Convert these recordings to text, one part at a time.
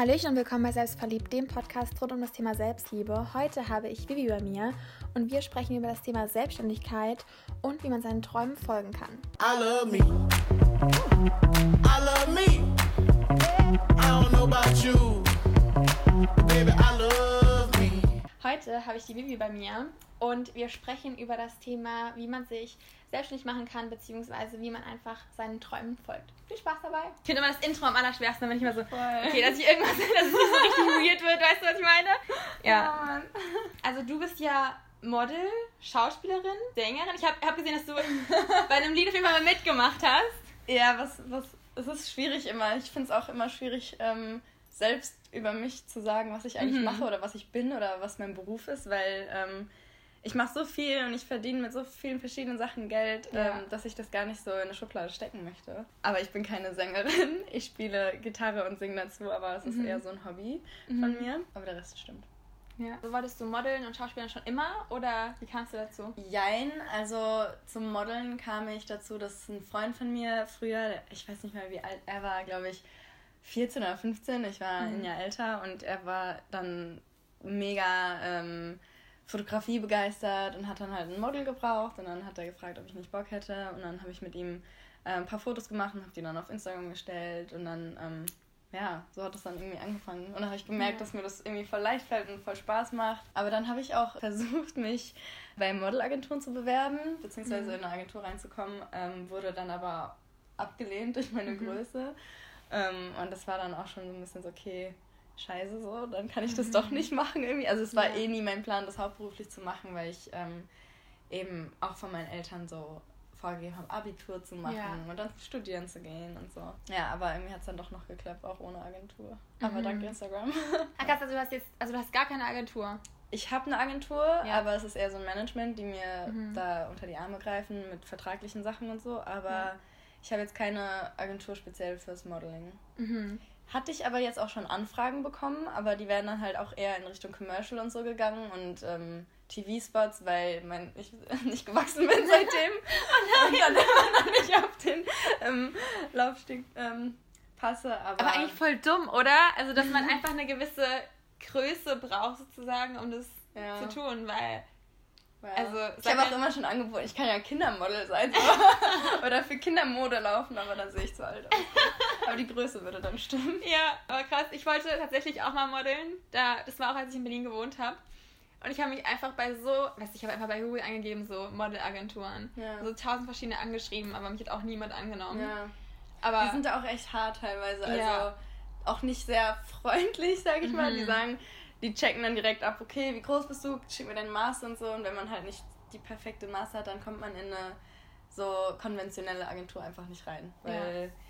Hallöchen und willkommen bei Selbstverliebt, dem Podcast rund um das Thema Selbstliebe. Heute habe ich Vivi bei mir und wir sprechen über das Thema Selbstständigkeit und wie man seinen Träumen folgen kann. I love me. I love me. I don't know about you. Baby, I love. Heute habe ich die Vivi bei mir und wir sprechen über das Thema, wie man sich selbstständig machen kann, beziehungsweise wie man einfach seinen Träumen folgt. Viel Spaß dabei. Ich finde immer das Intro am allerschwersten, wenn ich mal so, Voll. okay, dass ich irgendwas, dass es so richtig weird wird, weißt du, was ich meine? Ja. Also du bist ja Model, Schauspielerin, Sängerin. Ich habe hab gesehen, dass du bei einem Lied auf jeden Fall mal mitgemacht hast. Ja, was, was, es ist schwierig immer. Ich finde es auch immer schwierig, ähm, selbst über mich zu sagen, was ich eigentlich mhm. mache oder was ich bin oder was mein Beruf ist, weil ähm, ich mache so viel und ich verdiene mit so vielen verschiedenen Sachen Geld, ja. ähm, dass ich das gar nicht so in eine Schublade stecken möchte. Aber ich bin keine Sängerin. Ich spiele Gitarre und singe dazu, aber es ist mhm. eher so ein Hobby mhm. von mir. Aber der Rest stimmt. Ja. So wolltest du modeln und Schauspielern schon immer oder wie kamst du dazu? Jein, also zum Modeln kam ich dazu, dass ein Freund von mir früher, ich weiß nicht mehr wie alt er war, glaube ich 14 oder 15, ich war mhm. ein Jahr älter und er war dann mega ähm, Fotografie begeistert und hat dann halt ein Model gebraucht und dann hat er gefragt, ob ich nicht Bock hätte und dann habe ich mit ihm äh, ein paar Fotos gemacht und habe die dann auf Instagram gestellt und dann, ähm, ja, so hat es dann irgendwie angefangen und dann habe ich gemerkt, ja. dass mir das irgendwie voll leicht fällt und voll Spaß macht. Aber dann habe ich auch versucht, mich bei Modelagenturen zu bewerben, beziehungsweise mhm. in eine Agentur reinzukommen, ähm, wurde dann aber abgelehnt durch meine mhm. Größe. Ähm, und das war dann auch schon so ein bisschen so, okay, scheiße so, dann kann ich das mhm. doch nicht machen irgendwie. Also es war ja. eh nie mein Plan, das hauptberuflich zu machen, weil ich ähm, eben auch von meinen Eltern so vorgegeben habe, Abitur zu machen ja. und dann studieren zu gehen und so. Ja, aber irgendwie hat es dann doch noch geklappt, auch ohne Agentur. Mhm. Aber dank Instagram. Ach krass, also du hast jetzt, also du hast gar keine Agentur. Ich habe eine Agentur, ja. aber es ist eher so ein Management, die mir mhm. da unter die Arme greifen mit vertraglichen Sachen und so. Aber. Ich habe jetzt keine Agentur speziell fürs Modeling. Mhm. Hatte ich aber jetzt auch schon Anfragen bekommen, aber die werden dann halt auch eher in Richtung Commercial und so gegangen und ähm, TV-Spots, weil mein, ich nicht gewachsen bin seitdem oh und dann immer noch nicht auf den ähm, Laufsteg ähm, passe. Aber, aber eigentlich voll dumm, oder? Also, dass man einfach eine gewisse Größe braucht, sozusagen, um das ja. zu tun, weil ja. Also, ich habe auch immer schon angeboten, ich kann ja Kindermodel sein so. oder für Kindermode laufen, aber dann sehe ich zu alt aus. Aber die Größe würde dann stimmen. Ja, aber krass. Ich wollte tatsächlich auch mal modeln. Da, das war auch, als ich in Berlin gewohnt habe. Und ich habe mich einfach bei so, weißt du, ich habe einfach bei Google eingegeben, so Modelagenturen. Ja. So tausend verschiedene angeschrieben, aber mich hat auch niemand angenommen. Ja. Aber, die sind da auch echt hart teilweise. Also ja. auch nicht sehr freundlich, sage ich mhm. mal. Die mhm. sagen, die checken dann direkt ab, okay, wie groß bist du, schick mir dein Maß und so. Und wenn man halt nicht die perfekte Maße hat, dann kommt man in eine so konventionelle Agentur einfach nicht rein. Weil ja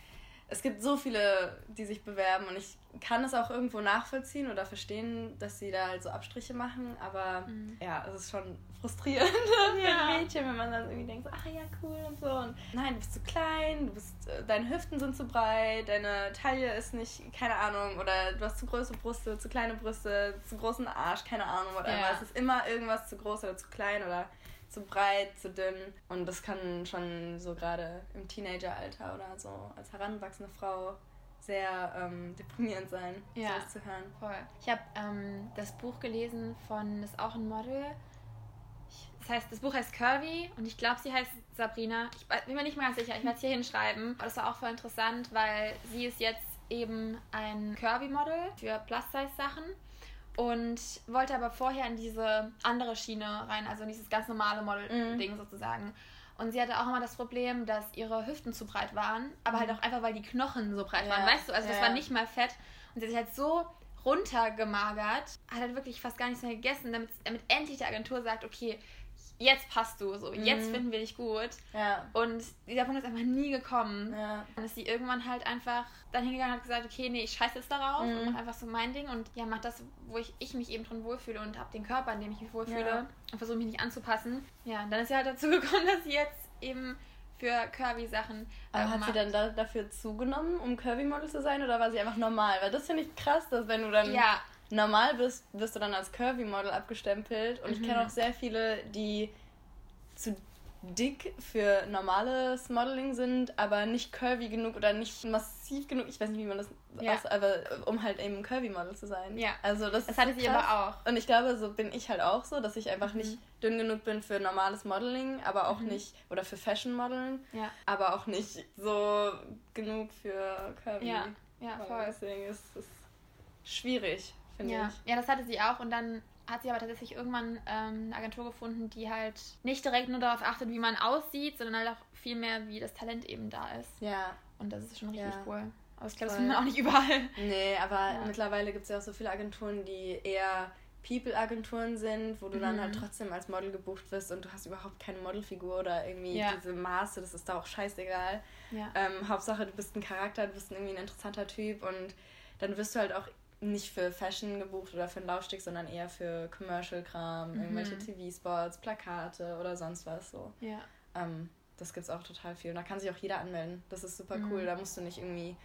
es gibt so viele, die sich bewerben und ich kann es auch irgendwo nachvollziehen oder verstehen, dass sie da halt so Abstriche machen, aber mhm. ja, es ist schon frustrierend für ein Mädchen, wenn man dann irgendwie denkt, so, ach ja, cool und so und nein, du bist zu klein, du bist, äh, deine Hüften sind zu breit, deine Taille ist nicht, keine Ahnung, oder du hast zu große Brüste, zu kleine Brüste, zu großen Arsch, keine Ahnung, oder ja. es ist immer irgendwas zu groß oder zu klein oder zu breit, zu dünn. Und das kann schon so gerade im Teenageralter oder so als heranwachsende Frau sehr ähm, deprimierend sein, ja. sowas zu hören. Voll. Ich habe ähm, das Buch gelesen von, das ist auch ein Model. Ich, das heißt, das Buch heißt Curvy und ich glaube, sie heißt Sabrina. Ich bin mir nicht mal ganz sicher, ich werde es hier hinschreiben. Aber das war auch voll interessant, weil sie ist jetzt eben ein Curvy-Model für Plus-Size-Sachen und wollte aber vorher in diese andere Schiene rein, also in dieses ganz normale Model-Ding mhm. sozusagen. Und sie hatte auch immer das Problem, dass ihre Hüften zu breit waren, aber halt mhm. halt auch einfach, weil die Knochen so breit ja. waren, weißt du? Also ja. das war nicht mal fett. Und sie hat sich halt so runtergemagert, hat halt wirklich fast gar nichts mehr gegessen, damit, damit endlich die Agentur sagt, okay, jetzt passt du, so, jetzt mhm. finden wir dich gut. Ja. Und dieser Punkt ist einfach nie gekommen. Ja. Dann ist sie irgendwann halt einfach dann hingegangen und hat gesagt, okay, nee, ich scheiße jetzt darauf mhm. und mach einfach so mein Ding und ja, mach das, wo ich, ich mich eben drin wohlfühle und hab den Körper, in dem ich mich wohlfühle ja. und versuche mich nicht anzupassen. Ja, dann ist sie halt dazu gekommen, dass sie jetzt eben für Curvy-Sachen. Aber ähm, hat sie dann da, dafür zugenommen, um Curvy-Model zu sein oder war sie einfach normal? Weil das finde ich krass, dass wenn du dann. Ja, normal bist, wirst du dann als Curvy-Model abgestempelt. Und mhm. ich kenne auch sehr viele, die zu dick für normales Modeling sind, aber nicht curvy genug oder nicht massiv genug. Ich weiß nicht, wie man das ja. aus, aber um halt eben curvy Model zu sein. Ja. Also das, das hatte sie aber auch. Und ich glaube, so bin ich halt auch so, dass ich einfach mhm. nicht dünn genug bin für normales Modeling, aber auch mhm. nicht oder für Fashion Modeln, ja. aber auch nicht so genug für curvy. Ja, ja voll. Deswegen ist es schwierig, finde ja. ich. Ja, das hatte sie auch und dann hat sie aber tatsächlich irgendwann ähm, eine Agentur gefunden, die halt nicht direkt nur darauf achtet, wie man aussieht, sondern halt auch viel mehr, wie das Talent eben da ist. Ja. Und das ist schon richtig ja. cool. Aber ich glaube, das findet man auch nicht überall. Nee, aber ja. mittlerweile gibt es ja auch so viele Agenturen, die eher People-Agenturen sind, wo du mhm. dann halt mhm. trotzdem als Model gebucht wirst und du hast überhaupt keine Modelfigur oder irgendwie ja. diese Maße, das ist da auch scheißegal. Ja. Ähm, Hauptsache, du bist ein Charakter, du bist irgendwie ein interessanter Typ und dann wirst du halt auch nicht für Fashion gebucht oder für ein Laufstück, sondern eher für Commercial-Kram, mhm. irgendwelche TV-Spots, Plakate oder sonst was so. Ja. Ähm, das gibt's auch total viel. Und da kann sich auch jeder anmelden. Das ist super mhm. cool. Da musst du nicht irgendwie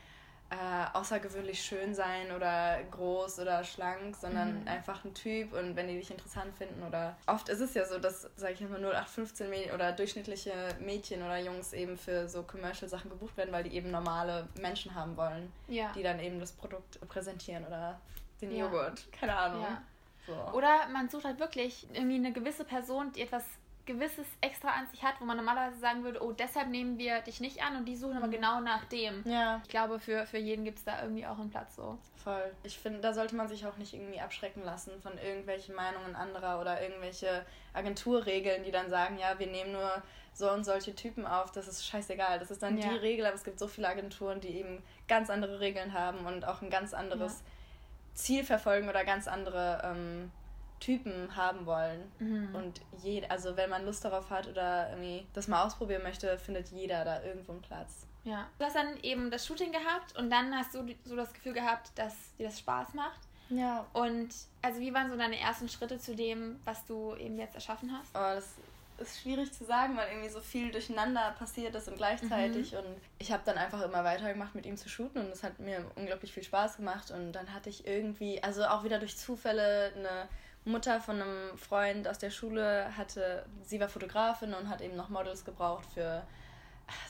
äh, außergewöhnlich schön sein oder groß oder schlank, sondern mhm. einfach ein Typ und wenn die dich interessant finden oder oft ist es ja so, dass, sage ich immer, 0815 Mädchen oder durchschnittliche Mädchen oder Jungs eben für so Commercial-Sachen gebucht werden, weil die eben normale Menschen haben wollen, ja. die dann eben das Produkt präsentieren oder den ja. Joghurt, keine Ahnung. Ja. So. Oder man sucht halt wirklich irgendwie eine gewisse Person, die etwas Gewisses extra an sich hat, wo man normalerweise sagen würde, oh, deshalb nehmen wir dich nicht an und die suchen aber mhm. genau nach dem. Ja. Ich glaube, für, für jeden gibt es da irgendwie auch einen Platz so. Voll. Ich finde, da sollte man sich auch nicht irgendwie abschrecken lassen von irgendwelchen Meinungen anderer oder irgendwelche Agenturregeln, die dann sagen, ja, wir nehmen nur so und solche Typen auf, das ist scheißegal. Das ist dann ja. die Regel, aber es gibt so viele Agenturen, die eben ganz andere Regeln haben und auch ein ganz anderes ja. Ziel verfolgen oder ganz andere ähm, Typen haben wollen. Mhm. Und jeder, also wenn man Lust darauf hat oder irgendwie das mal ausprobieren möchte, findet jeder da irgendwo einen Platz. Ja. Du hast dann eben das Shooting gehabt und dann hast du so das Gefühl gehabt, dass dir das Spaß macht. Ja. Und also wie waren so deine ersten Schritte zu dem, was du eben jetzt erschaffen hast? Oh, das ist schwierig zu sagen, weil irgendwie so viel durcheinander passiert ist und gleichzeitig. Mhm. Und ich habe dann einfach immer weitergemacht, mit ihm zu shooten und es hat mir unglaublich viel Spaß gemacht. Und dann hatte ich irgendwie, also auch wieder durch Zufälle eine Mutter von einem Freund aus der Schule hatte, sie war Fotografin und hat eben noch Models gebraucht für,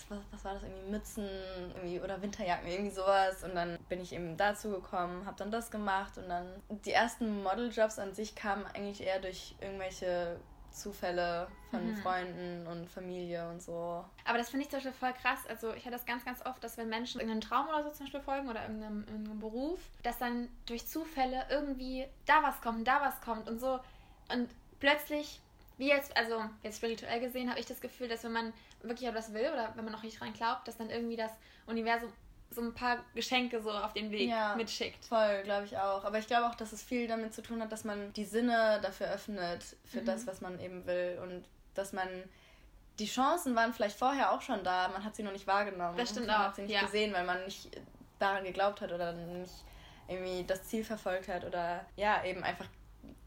was, was war das, irgendwie Mützen irgendwie, oder Winterjacken, irgendwie sowas. Und dann bin ich eben dazu gekommen, habe dann das gemacht und dann die ersten Modeljobs an sich kamen eigentlich eher durch irgendwelche Zufälle von mhm. Freunden und Familie und so. Aber das finde ich zum Beispiel voll krass. Also ich hatte das ganz, ganz oft, dass wenn Menschen irgendeinen Traum oder so zum Beispiel folgen oder irgendeinem, irgendeinem Beruf, dass dann durch Zufälle irgendwie da was kommt, da was kommt und so. Und plötzlich, wie jetzt, also jetzt spirituell gesehen, habe ich das Gefühl, dass wenn man wirklich etwas will oder wenn man noch nicht dran glaubt, dass dann irgendwie das Universum so ein paar Geschenke so auf den Weg ja, mitschickt. Voll, glaube ich auch. Aber ich glaube auch, dass es viel damit zu tun hat, dass man die Sinne dafür öffnet, für mhm. das, was man eben will. Und dass man. Die Chancen waren vielleicht vorher auch schon da, man hat sie noch nicht wahrgenommen. Das stimmt man auch. Man hat sie nicht ja. gesehen, weil man nicht daran geglaubt hat oder nicht irgendwie das Ziel verfolgt hat oder ja, eben einfach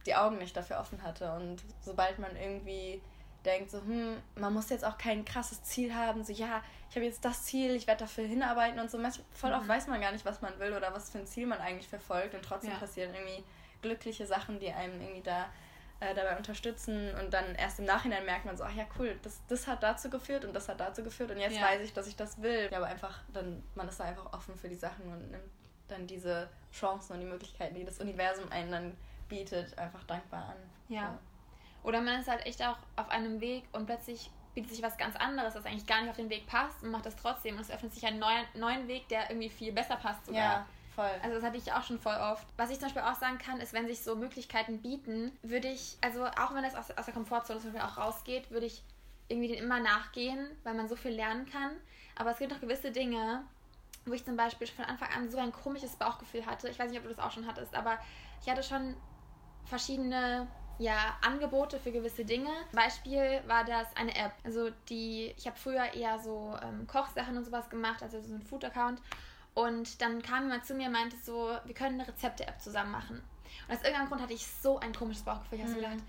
die Augen nicht dafür offen hatte. Und sobald man irgendwie denkt, so, hm, man muss jetzt auch kein krasses Ziel haben, so, ja, ich habe jetzt das Ziel, ich werde dafür hinarbeiten und so. Voll oft mhm. weiß man gar nicht, was man will oder was für ein Ziel man eigentlich verfolgt und trotzdem ja. passieren irgendwie glückliche Sachen, die einem irgendwie da äh, dabei unterstützen und dann erst im Nachhinein merkt man so, ach ja, cool, das, das hat dazu geführt und das hat dazu geführt und jetzt ja. weiß ich, dass ich das will. Ja, aber einfach, dann, man ist da einfach offen für die Sachen und nimmt dann diese Chancen und die Möglichkeiten, die das Universum einen dann bietet, einfach dankbar an. Ja. So. Oder man ist halt echt auch auf einem Weg und plötzlich bietet sich was ganz anderes, das eigentlich gar nicht auf den Weg passt und macht das trotzdem. Und es öffnet sich einen neuen, neuen Weg, der irgendwie viel besser passt sogar. Ja, voll. Also das hatte ich auch schon voll oft. Was ich zum Beispiel auch sagen kann, ist, wenn sich so Möglichkeiten bieten, würde ich, also auch wenn das aus, aus der Komfortzone zum Beispiel auch rausgeht, würde ich irgendwie den immer nachgehen, weil man so viel lernen kann. Aber es gibt auch gewisse Dinge, wo ich zum Beispiel von Anfang an so ein komisches Bauchgefühl hatte. Ich weiß nicht, ob du das auch schon hattest, aber ich hatte schon verschiedene ja, Angebote für gewisse Dinge. Beispiel war das eine App. Also die, ich habe früher eher so ähm, Kochsachen und sowas gemacht, also so ein Food-Account. Und dann kam jemand zu mir und meinte so, wir können eine Rezepte-App zusammen machen. Und aus irgendeinem Grund hatte ich so ein komisches Bauchgefühl. Ich habe mhm. so gedacht,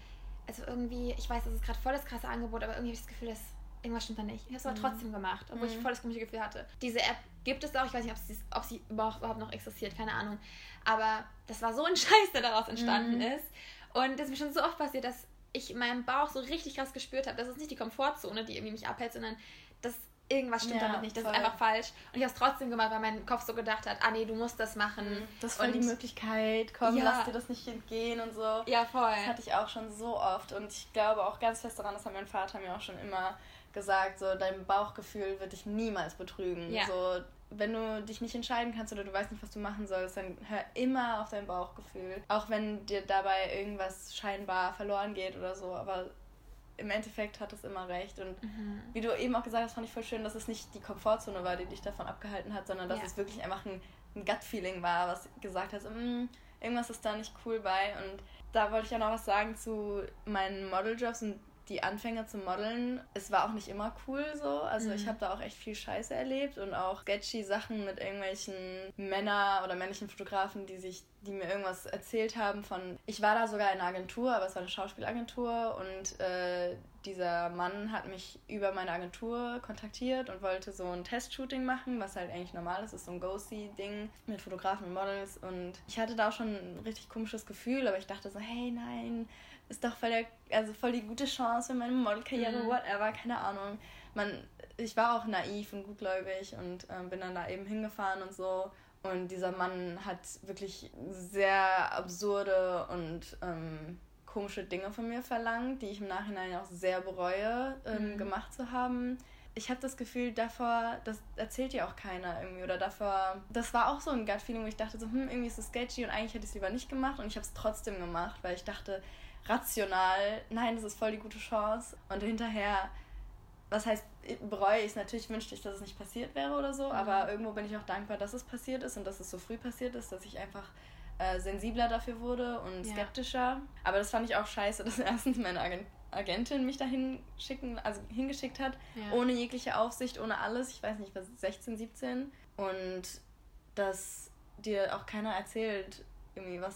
also irgendwie, ich weiß, das ist gerade voll das krasse Angebot, aber irgendwie habe ich das Gefühl, dass irgendwas stimmt da nicht. Ich habe es aber mhm. trotzdem gemacht, obwohl mhm. ich voll das komische Gefühl hatte. Diese App gibt es auch, ich weiß nicht, ob sie, ob sie überhaupt noch existiert, keine Ahnung. Aber das war so ein Scheiß, der daraus entstanden mhm. ist. Und das ist mir schon so oft passiert, dass ich meinen Bauch so richtig krass gespürt habe. Das ist nicht die Komfortzone, die irgendwie mich abhält, sondern das irgendwas stimmt ja, damit nicht, das voll. ist einfach falsch. Und ich habe es trotzdem gemacht, weil mein Kopf so gedacht hat, ah nee, du musst das machen. Mhm. Das ist voll die Möglichkeit, komm, ja. lass dir das nicht entgehen und so. Ja, voll. Das hatte ich auch schon so oft und ich glaube auch ganz fest daran, das hat mein Vater mir auch schon immer gesagt, so dein Bauchgefühl wird dich niemals betrügen. Ja. So, wenn du dich nicht entscheiden kannst oder du weißt nicht, was du machen sollst, dann hör immer auf dein Bauchgefühl. Auch wenn dir dabei irgendwas scheinbar verloren geht oder so, aber im Endeffekt hat es immer recht. Und mhm. wie du eben auch gesagt hast, fand ich voll schön, dass es nicht die Komfortzone war, die dich davon abgehalten hat, sondern dass ja. es wirklich einfach ein, ein Gut-Feeling war, was gesagt hat, mm, irgendwas ist da nicht cool bei. Und da wollte ich ja noch was sagen zu meinen Modeljobs und die Anfänge zum Modeln, es war auch nicht immer cool so. Also mhm. ich habe da auch echt viel Scheiße erlebt und auch sketchy Sachen mit irgendwelchen Männer oder männlichen Fotografen, die sich, die mir irgendwas erzählt haben von. Ich war da sogar in einer Agentur, aber es war eine Schauspielagentur und äh, dieser Mann hat mich über meine Agentur kontaktiert und wollte so ein Testshooting machen, was halt eigentlich normal ist, das ist so ein Go-See-Ding mit Fotografen und Models und ich hatte da auch schon ein richtig komisches Gefühl, aber ich dachte so, hey, nein, ist doch voll, der, also voll die gute Chance für meine Modelkarriere, mhm. whatever, keine Ahnung. Man, ich war auch naiv und gutgläubig und ähm, bin dann da eben hingefahren und so. Und dieser Mann hat wirklich sehr absurde und ähm, komische Dinge von mir verlangt, die ich im Nachhinein auch sehr bereue, ähm, mhm. gemacht zu haben. Ich habe das Gefühl, davor, das erzählt ja auch keiner irgendwie. Oder davor, das war auch so ein Gut-Feeling, wo ich dachte so, hm, irgendwie ist es sketchy und eigentlich hätte ich es lieber nicht gemacht. Und ich habe es trotzdem gemacht, weil ich dachte, rational, nein, das ist voll die gute Chance. Und hinterher, was heißt, bereue ich es natürlich, wünschte ich, dass es nicht passiert wäre oder so, mhm. aber irgendwo bin ich auch dankbar, dass es passiert ist und dass es so früh passiert ist, dass ich einfach äh, sensibler dafür wurde und ja. skeptischer. Aber das fand ich auch scheiße, dass erstens meine Agent Agentin mich dahin schicken, also hingeschickt hat, ja. ohne jegliche Aufsicht, ohne alles. Ich weiß nicht, was 16, 17 und dass dir auch keiner erzählt, irgendwie was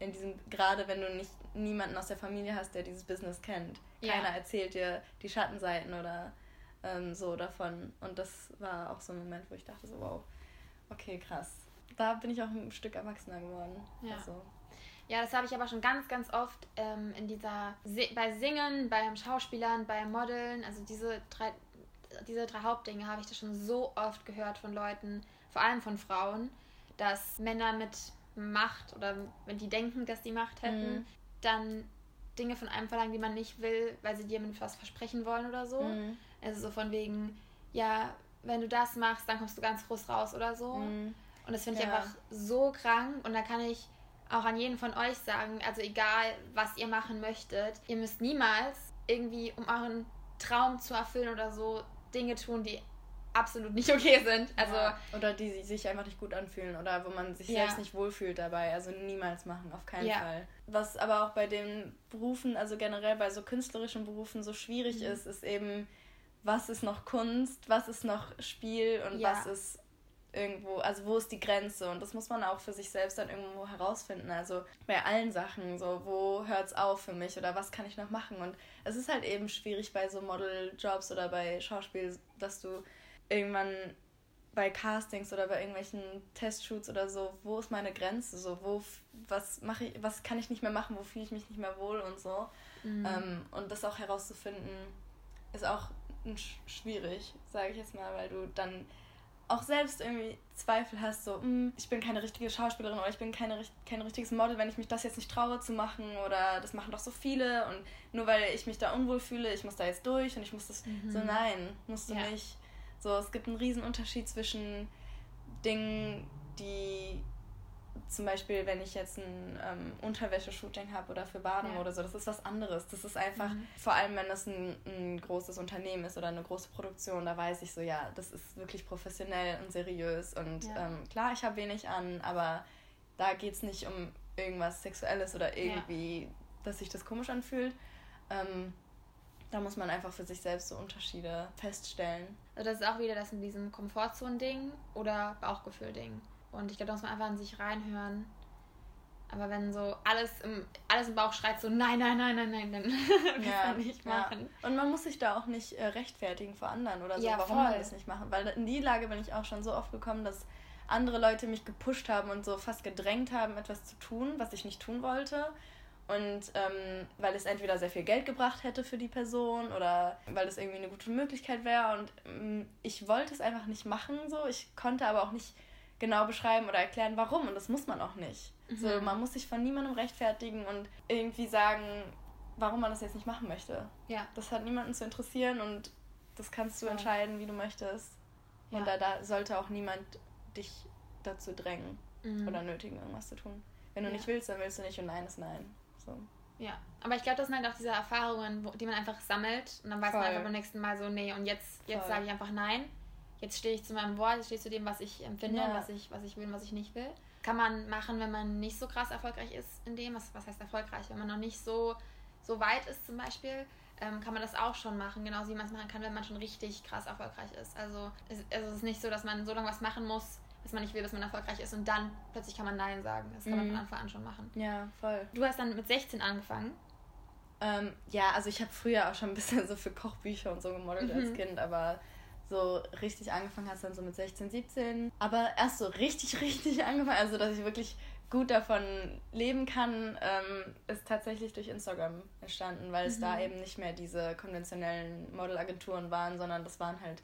in diesem, gerade wenn du nicht niemanden aus der Familie hast, der dieses Business kennt. Keiner ja. erzählt dir die Schattenseiten oder ähm, so davon. Und das war auch so ein Moment, wo ich dachte so, wow, okay, krass. Da bin ich auch ein Stück erwachsener geworden. Ja. Also. Ja, das habe ich aber schon ganz, ganz oft ähm, in dieser bei Singen, beim Schauspielern, beim Modeln, also diese drei, diese drei Hauptdinge habe ich das schon so oft gehört von Leuten, vor allem von Frauen, dass Männer mit Macht oder wenn die denken, dass die Macht hätten, mhm. dann Dinge von einem verlangen, die man nicht will, weil sie dir mit was versprechen wollen oder so. Mhm. Also so von wegen, ja, wenn du das machst, dann kommst du ganz groß raus oder so. Mhm. Und das finde ich ja. einfach so krank. Und da kann ich auch an jeden von euch sagen, also egal, was ihr machen möchtet, ihr müsst niemals irgendwie, um euren Traum zu erfüllen oder so, Dinge tun, die absolut nicht okay sind. Also ja. Oder die sich einfach nicht gut anfühlen oder wo man sich ja. selbst nicht wohlfühlt dabei. Also niemals machen, auf keinen ja. Fall. Was aber auch bei den Berufen, also generell bei so künstlerischen Berufen so schwierig mhm. ist, ist eben, was ist noch Kunst, was ist noch Spiel und was ist irgendwo, also wo ist die Grenze? Und das muss man auch für sich selbst dann irgendwo herausfinden. Also bei allen Sachen, so wo hört es auf für mich oder was kann ich noch machen? Und es ist halt eben schwierig bei so Modeljobs oder bei Schauspiel, dass du irgendwann bei Castings oder bei irgendwelchen Testshoots oder so, wo ist meine Grenze? So, wo, was mache ich, was kann ich nicht mehr machen, wo fühle ich mich nicht mehr wohl und so. Mhm. Ähm, und das auch herauszufinden, ist auch schwierig, sage ich jetzt mal, weil du dann auch selbst irgendwie Zweifel hast, so, hm, ich bin keine richtige Schauspielerin oder ich bin keine, kein richtiges Model, wenn ich mich das jetzt nicht traue zu machen oder das machen doch so viele und nur weil ich mich da unwohl fühle, ich muss da jetzt durch und ich muss das, mhm. so nein, musst du ja. nicht so, es gibt einen riesen Unterschied zwischen Dingen, die zum Beispiel, wenn ich jetzt ein ähm, Unterwäsche-Shooting habe oder für Baden ja. oder so, das ist was anderes. Das ist einfach, mhm. vor allem wenn das ein, ein großes Unternehmen ist oder eine große Produktion, da weiß ich so, ja, das ist wirklich professionell und seriös. Und ja. ähm, klar, ich habe wenig an, aber da geht es nicht um irgendwas Sexuelles oder irgendwie, ja. dass sich das komisch anfühlt. Ähm, da muss man einfach für sich selbst so Unterschiede feststellen. Also das ist auch wieder das in diesem Komfortzone-Ding oder Bauchgefühl-Ding. Und ich glaube, da muss man einfach in sich reinhören. Aber wenn so alles im, alles im Bauch schreit, so nein, nein, nein, nein, nein, dann will ja, man nicht machen. Ja. Und man muss sich da auch nicht äh, rechtfertigen vor anderen oder so, ja, warum voll. man das nicht machen. Weil in die Lage bin ich auch schon so oft gekommen, dass andere Leute mich gepusht haben und so fast gedrängt haben, etwas zu tun, was ich nicht tun wollte. Und ähm, weil es entweder sehr viel Geld gebracht hätte für die Person oder weil es irgendwie eine gute Möglichkeit wäre. Und ähm, ich wollte es einfach nicht machen so. Ich konnte aber auch nicht genau beschreiben oder erklären, warum. Und das muss man auch nicht. Mhm. So, man muss sich von niemandem rechtfertigen und irgendwie sagen, warum man das jetzt nicht machen möchte. Ja. Das hat niemanden zu interessieren und das kannst du ja. entscheiden, wie du möchtest. Ja. Und da, da sollte auch niemand dich dazu drängen mhm. oder nötigen, irgendwas zu tun. Wenn du ja. nicht willst, dann willst du nicht und nein ist nein. So. Ja, aber ich glaube, das sind halt auch diese Erfahrungen, wo, die man einfach sammelt und dann weiß Voll. man einfach beim nächsten Mal so, nee, und jetzt, jetzt sage ich einfach nein. Jetzt stehe ich zu meinem Wort, jetzt stehe ich zu dem, was ich empfinde ja. was ich, was ich will und was ich nicht will. Kann man machen, wenn man nicht so krass erfolgreich ist in dem, was, was heißt erfolgreich, wenn man noch nicht so, so weit ist zum Beispiel, ähm, kann man das auch schon machen, genauso wie man es machen kann, wenn man schon richtig krass erfolgreich ist. Also es, also es ist nicht so, dass man so lange was machen muss, dass man nicht will, dass man erfolgreich ist und dann plötzlich kann man Nein sagen. Das kann mhm. man von Anfang an schon machen. Ja, voll. Du hast dann mit 16 angefangen. Ähm, ja, also ich habe früher auch schon ein bisschen so für Kochbücher und so gemodelt mhm. als Kind, aber so richtig angefangen es dann so mit 16, 17. Aber erst so richtig, richtig angefangen, also dass ich wirklich gut davon leben kann, ähm, ist tatsächlich durch Instagram entstanden, weil mhm. es da mhm. eben nicht mehr diese konventionellen Modelagenturen waren, sondern das waren halt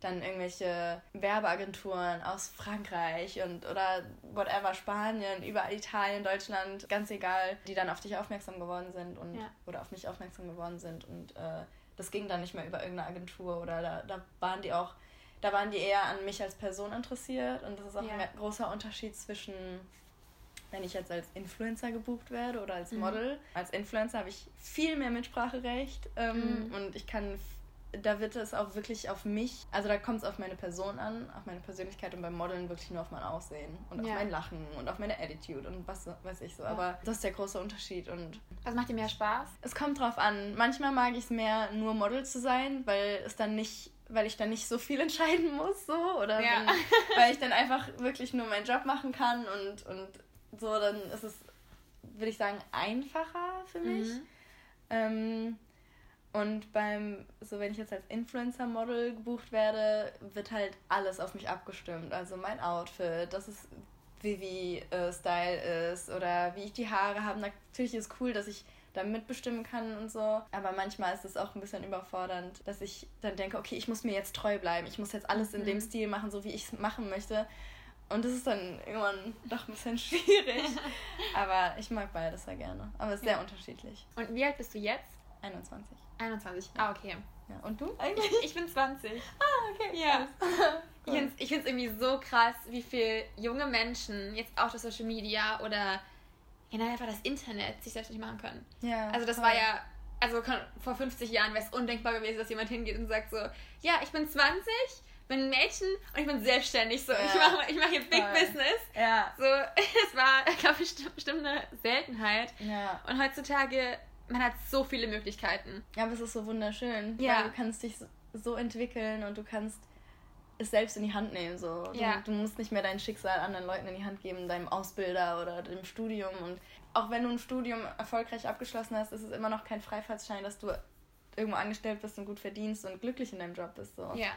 dann irgendwelche Werbeagenturen aus Frankreich und oder whatever, Spanien, überall Italien, Deutschland, ganz egal, die dann auf dich aufmerksam geworden sind und ja. oder auf mich aufmerksam geworden sind und äh, das ging dann nicht mehr über irgendeine Agentur oder da, da waren die auch, da waren die eher an mich als Person interessiert und das ist auch ja. ein großer Unterschied zwischen wenn ich jetzt als Influencer gebucht werde oder als mhm. Model. Mhm. Als Influencer habe ich viel mehr Mitspracherecht ähm, mhm. und ich kann da wird es auch wirklich auf mich, also da kommt es auf meine Person an, auf meine Persönlichkeit und beim Modeln wirklich nur auf mein Aussehen und ja. auf mein Lachen und auf meine Attitude und was weiß ich so. Ja. Aber das ist der große Unterschied. Und was macht dir mehr Spaß? Es kommt drauf an. Manchmal mag ich es mehr, nur Model zu sein, weil es dann nicht weil ich dann nicht so viel entscheiden muss, so, oder ja. wenn, weil ich dann einfach wirklich nur meinen Job machen kann und, und so, dann ist es, würde ich sagen, einfacher für mich. Mhm. Ähm, und beim, so wenn ich jetzt als Influencer-Model gebucht werde, wird halt alles auf mich abgestimmt. Also mein Outfit, das ist wie wie äh, Style ist oder wie ich die Haare habe. Natürlich ist es cool, dass ich da mitbestimmen kann und so. Aber manchmal ist es auch ein bisschen überfordernd, dass ich dann denke, okay, ich muss mir jetzt treu bleiben. Ich muss jetzt alles in dem mhm. Stil machen, so wie ich es machen möchte. Und das ist dann irgendwann doch ein bisschen schwierig. Aber ich mag beides sehr gerne. Aber es ist ja. sehr unterschiedlich. Und wie alt bist du jetzt? 21. 21. Ah, okay. Ja. Und du eigentlich? Ich bin 20. Ah, okay. Ja. cool. Ich finde es irgendwie so krass, wie viele junge Menschen jetzt auch durch Social Media oder generell einfach das Internet sich selbstständig machen können. Ja. Also das voll. war ja, also vor 50 Jahren wäre es undenkbar gewesen, dass jemand hingeht und sagt so, ja, ich bin 20, bin ein Mädchen und ich bin selbstständig. So, ja. ich mache ich mach jetzt Big voll. Business. Ja. So, es war, glaube ich, bestimmt eine Seltenheit. Ja. Und heutzutage man hat so viele Möglichkeiten. Ja, aber es ist so wunderschön. Ja. Weil du kannst dich so entwickeln und du kannst es selbst in die Hand nehmen. So. Du, ja. du musst nicht mehr dein Schicksal anderen Leuten in die Hand geben, deinem Ausbilder oder dem Studium. Und auch wenn du ein Studium erfolgreich abgeschlossen hast, ist es immer noch kein Freifahrtsschein, dass du irgendwo angestellt bist und gut verdienst und glücklich in deinem Job bist. So. Ja.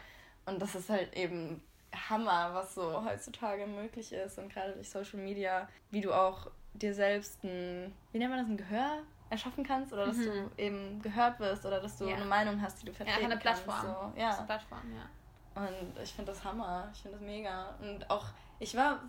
Und das ist halt eben Hammer, was so heutzutage möglich ist. Und gerade durch Social Media, wie du auch dir selbst ein, wie nennt man das, ein Gehör erschaffen kannst oder dass mhm. du eben gehört wirst oder dass du ja. eine Meinung hast, die du vertreten ja, eine Plattform. Kannst, so. Ja, eine Plattform, ja. Und ich finde das Hammer, ich finde das mega. Und auch, ich war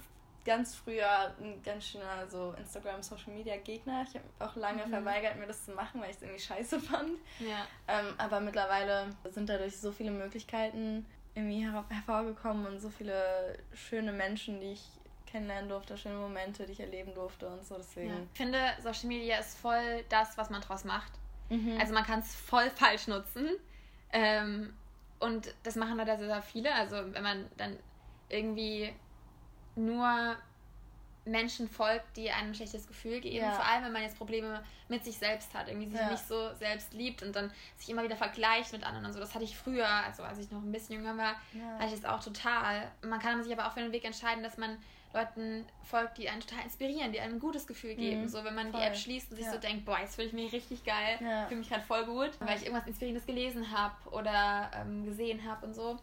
ganz früher ein ganz schöner so Instagram Social Media Gegner. Ich habe auch lange mhm. verweigert, mir das zu machen, weil ich es irgendwie scheiße fand. Ja. Ähm, aber mittlerweile sind dadurch so viele Möglichkeiten irgendwie hervorgekommen und so viele schöne Menschen, die ich kennenlernen durfte, schöne Momente, die ich erleben durfte und so. Deswegen. Ja. Ich finde, Social Media ist voll das, was man draus macht. Mhm. Also man kann es voll falsch nutzen. Ähm, und das machen leider sehr, sehr viele. Also wenn man dann irgendwie nur Menschen folgt, die einem ein schlechtes Gefühl geben. Ja. Vor allem, wenn man jetzt Probleme mit sich selbst hat, irgendwie sich ja. nicht so selbst liebt und dann sich immer wieder vergleicht mit anderen und so. Das hatte ich früher, also als ich noch ein bisschen jünger war, ja. hatte ich das auch total. Man kann sich aber auch für den Weg entscheiden, dass man Leuten folgt, die einen total inspirieren, die einem ein gutes Gefühl geben. Mhm, so, wenn man voll. die App schließt und sich ja. so denkt, boah, jetzt fühle ich mich richtig geil, ja. fühle mich gerade voll gut, weil ich irgendwas Inspirierendes gelesen habe oder ähm, gesehen habe und so.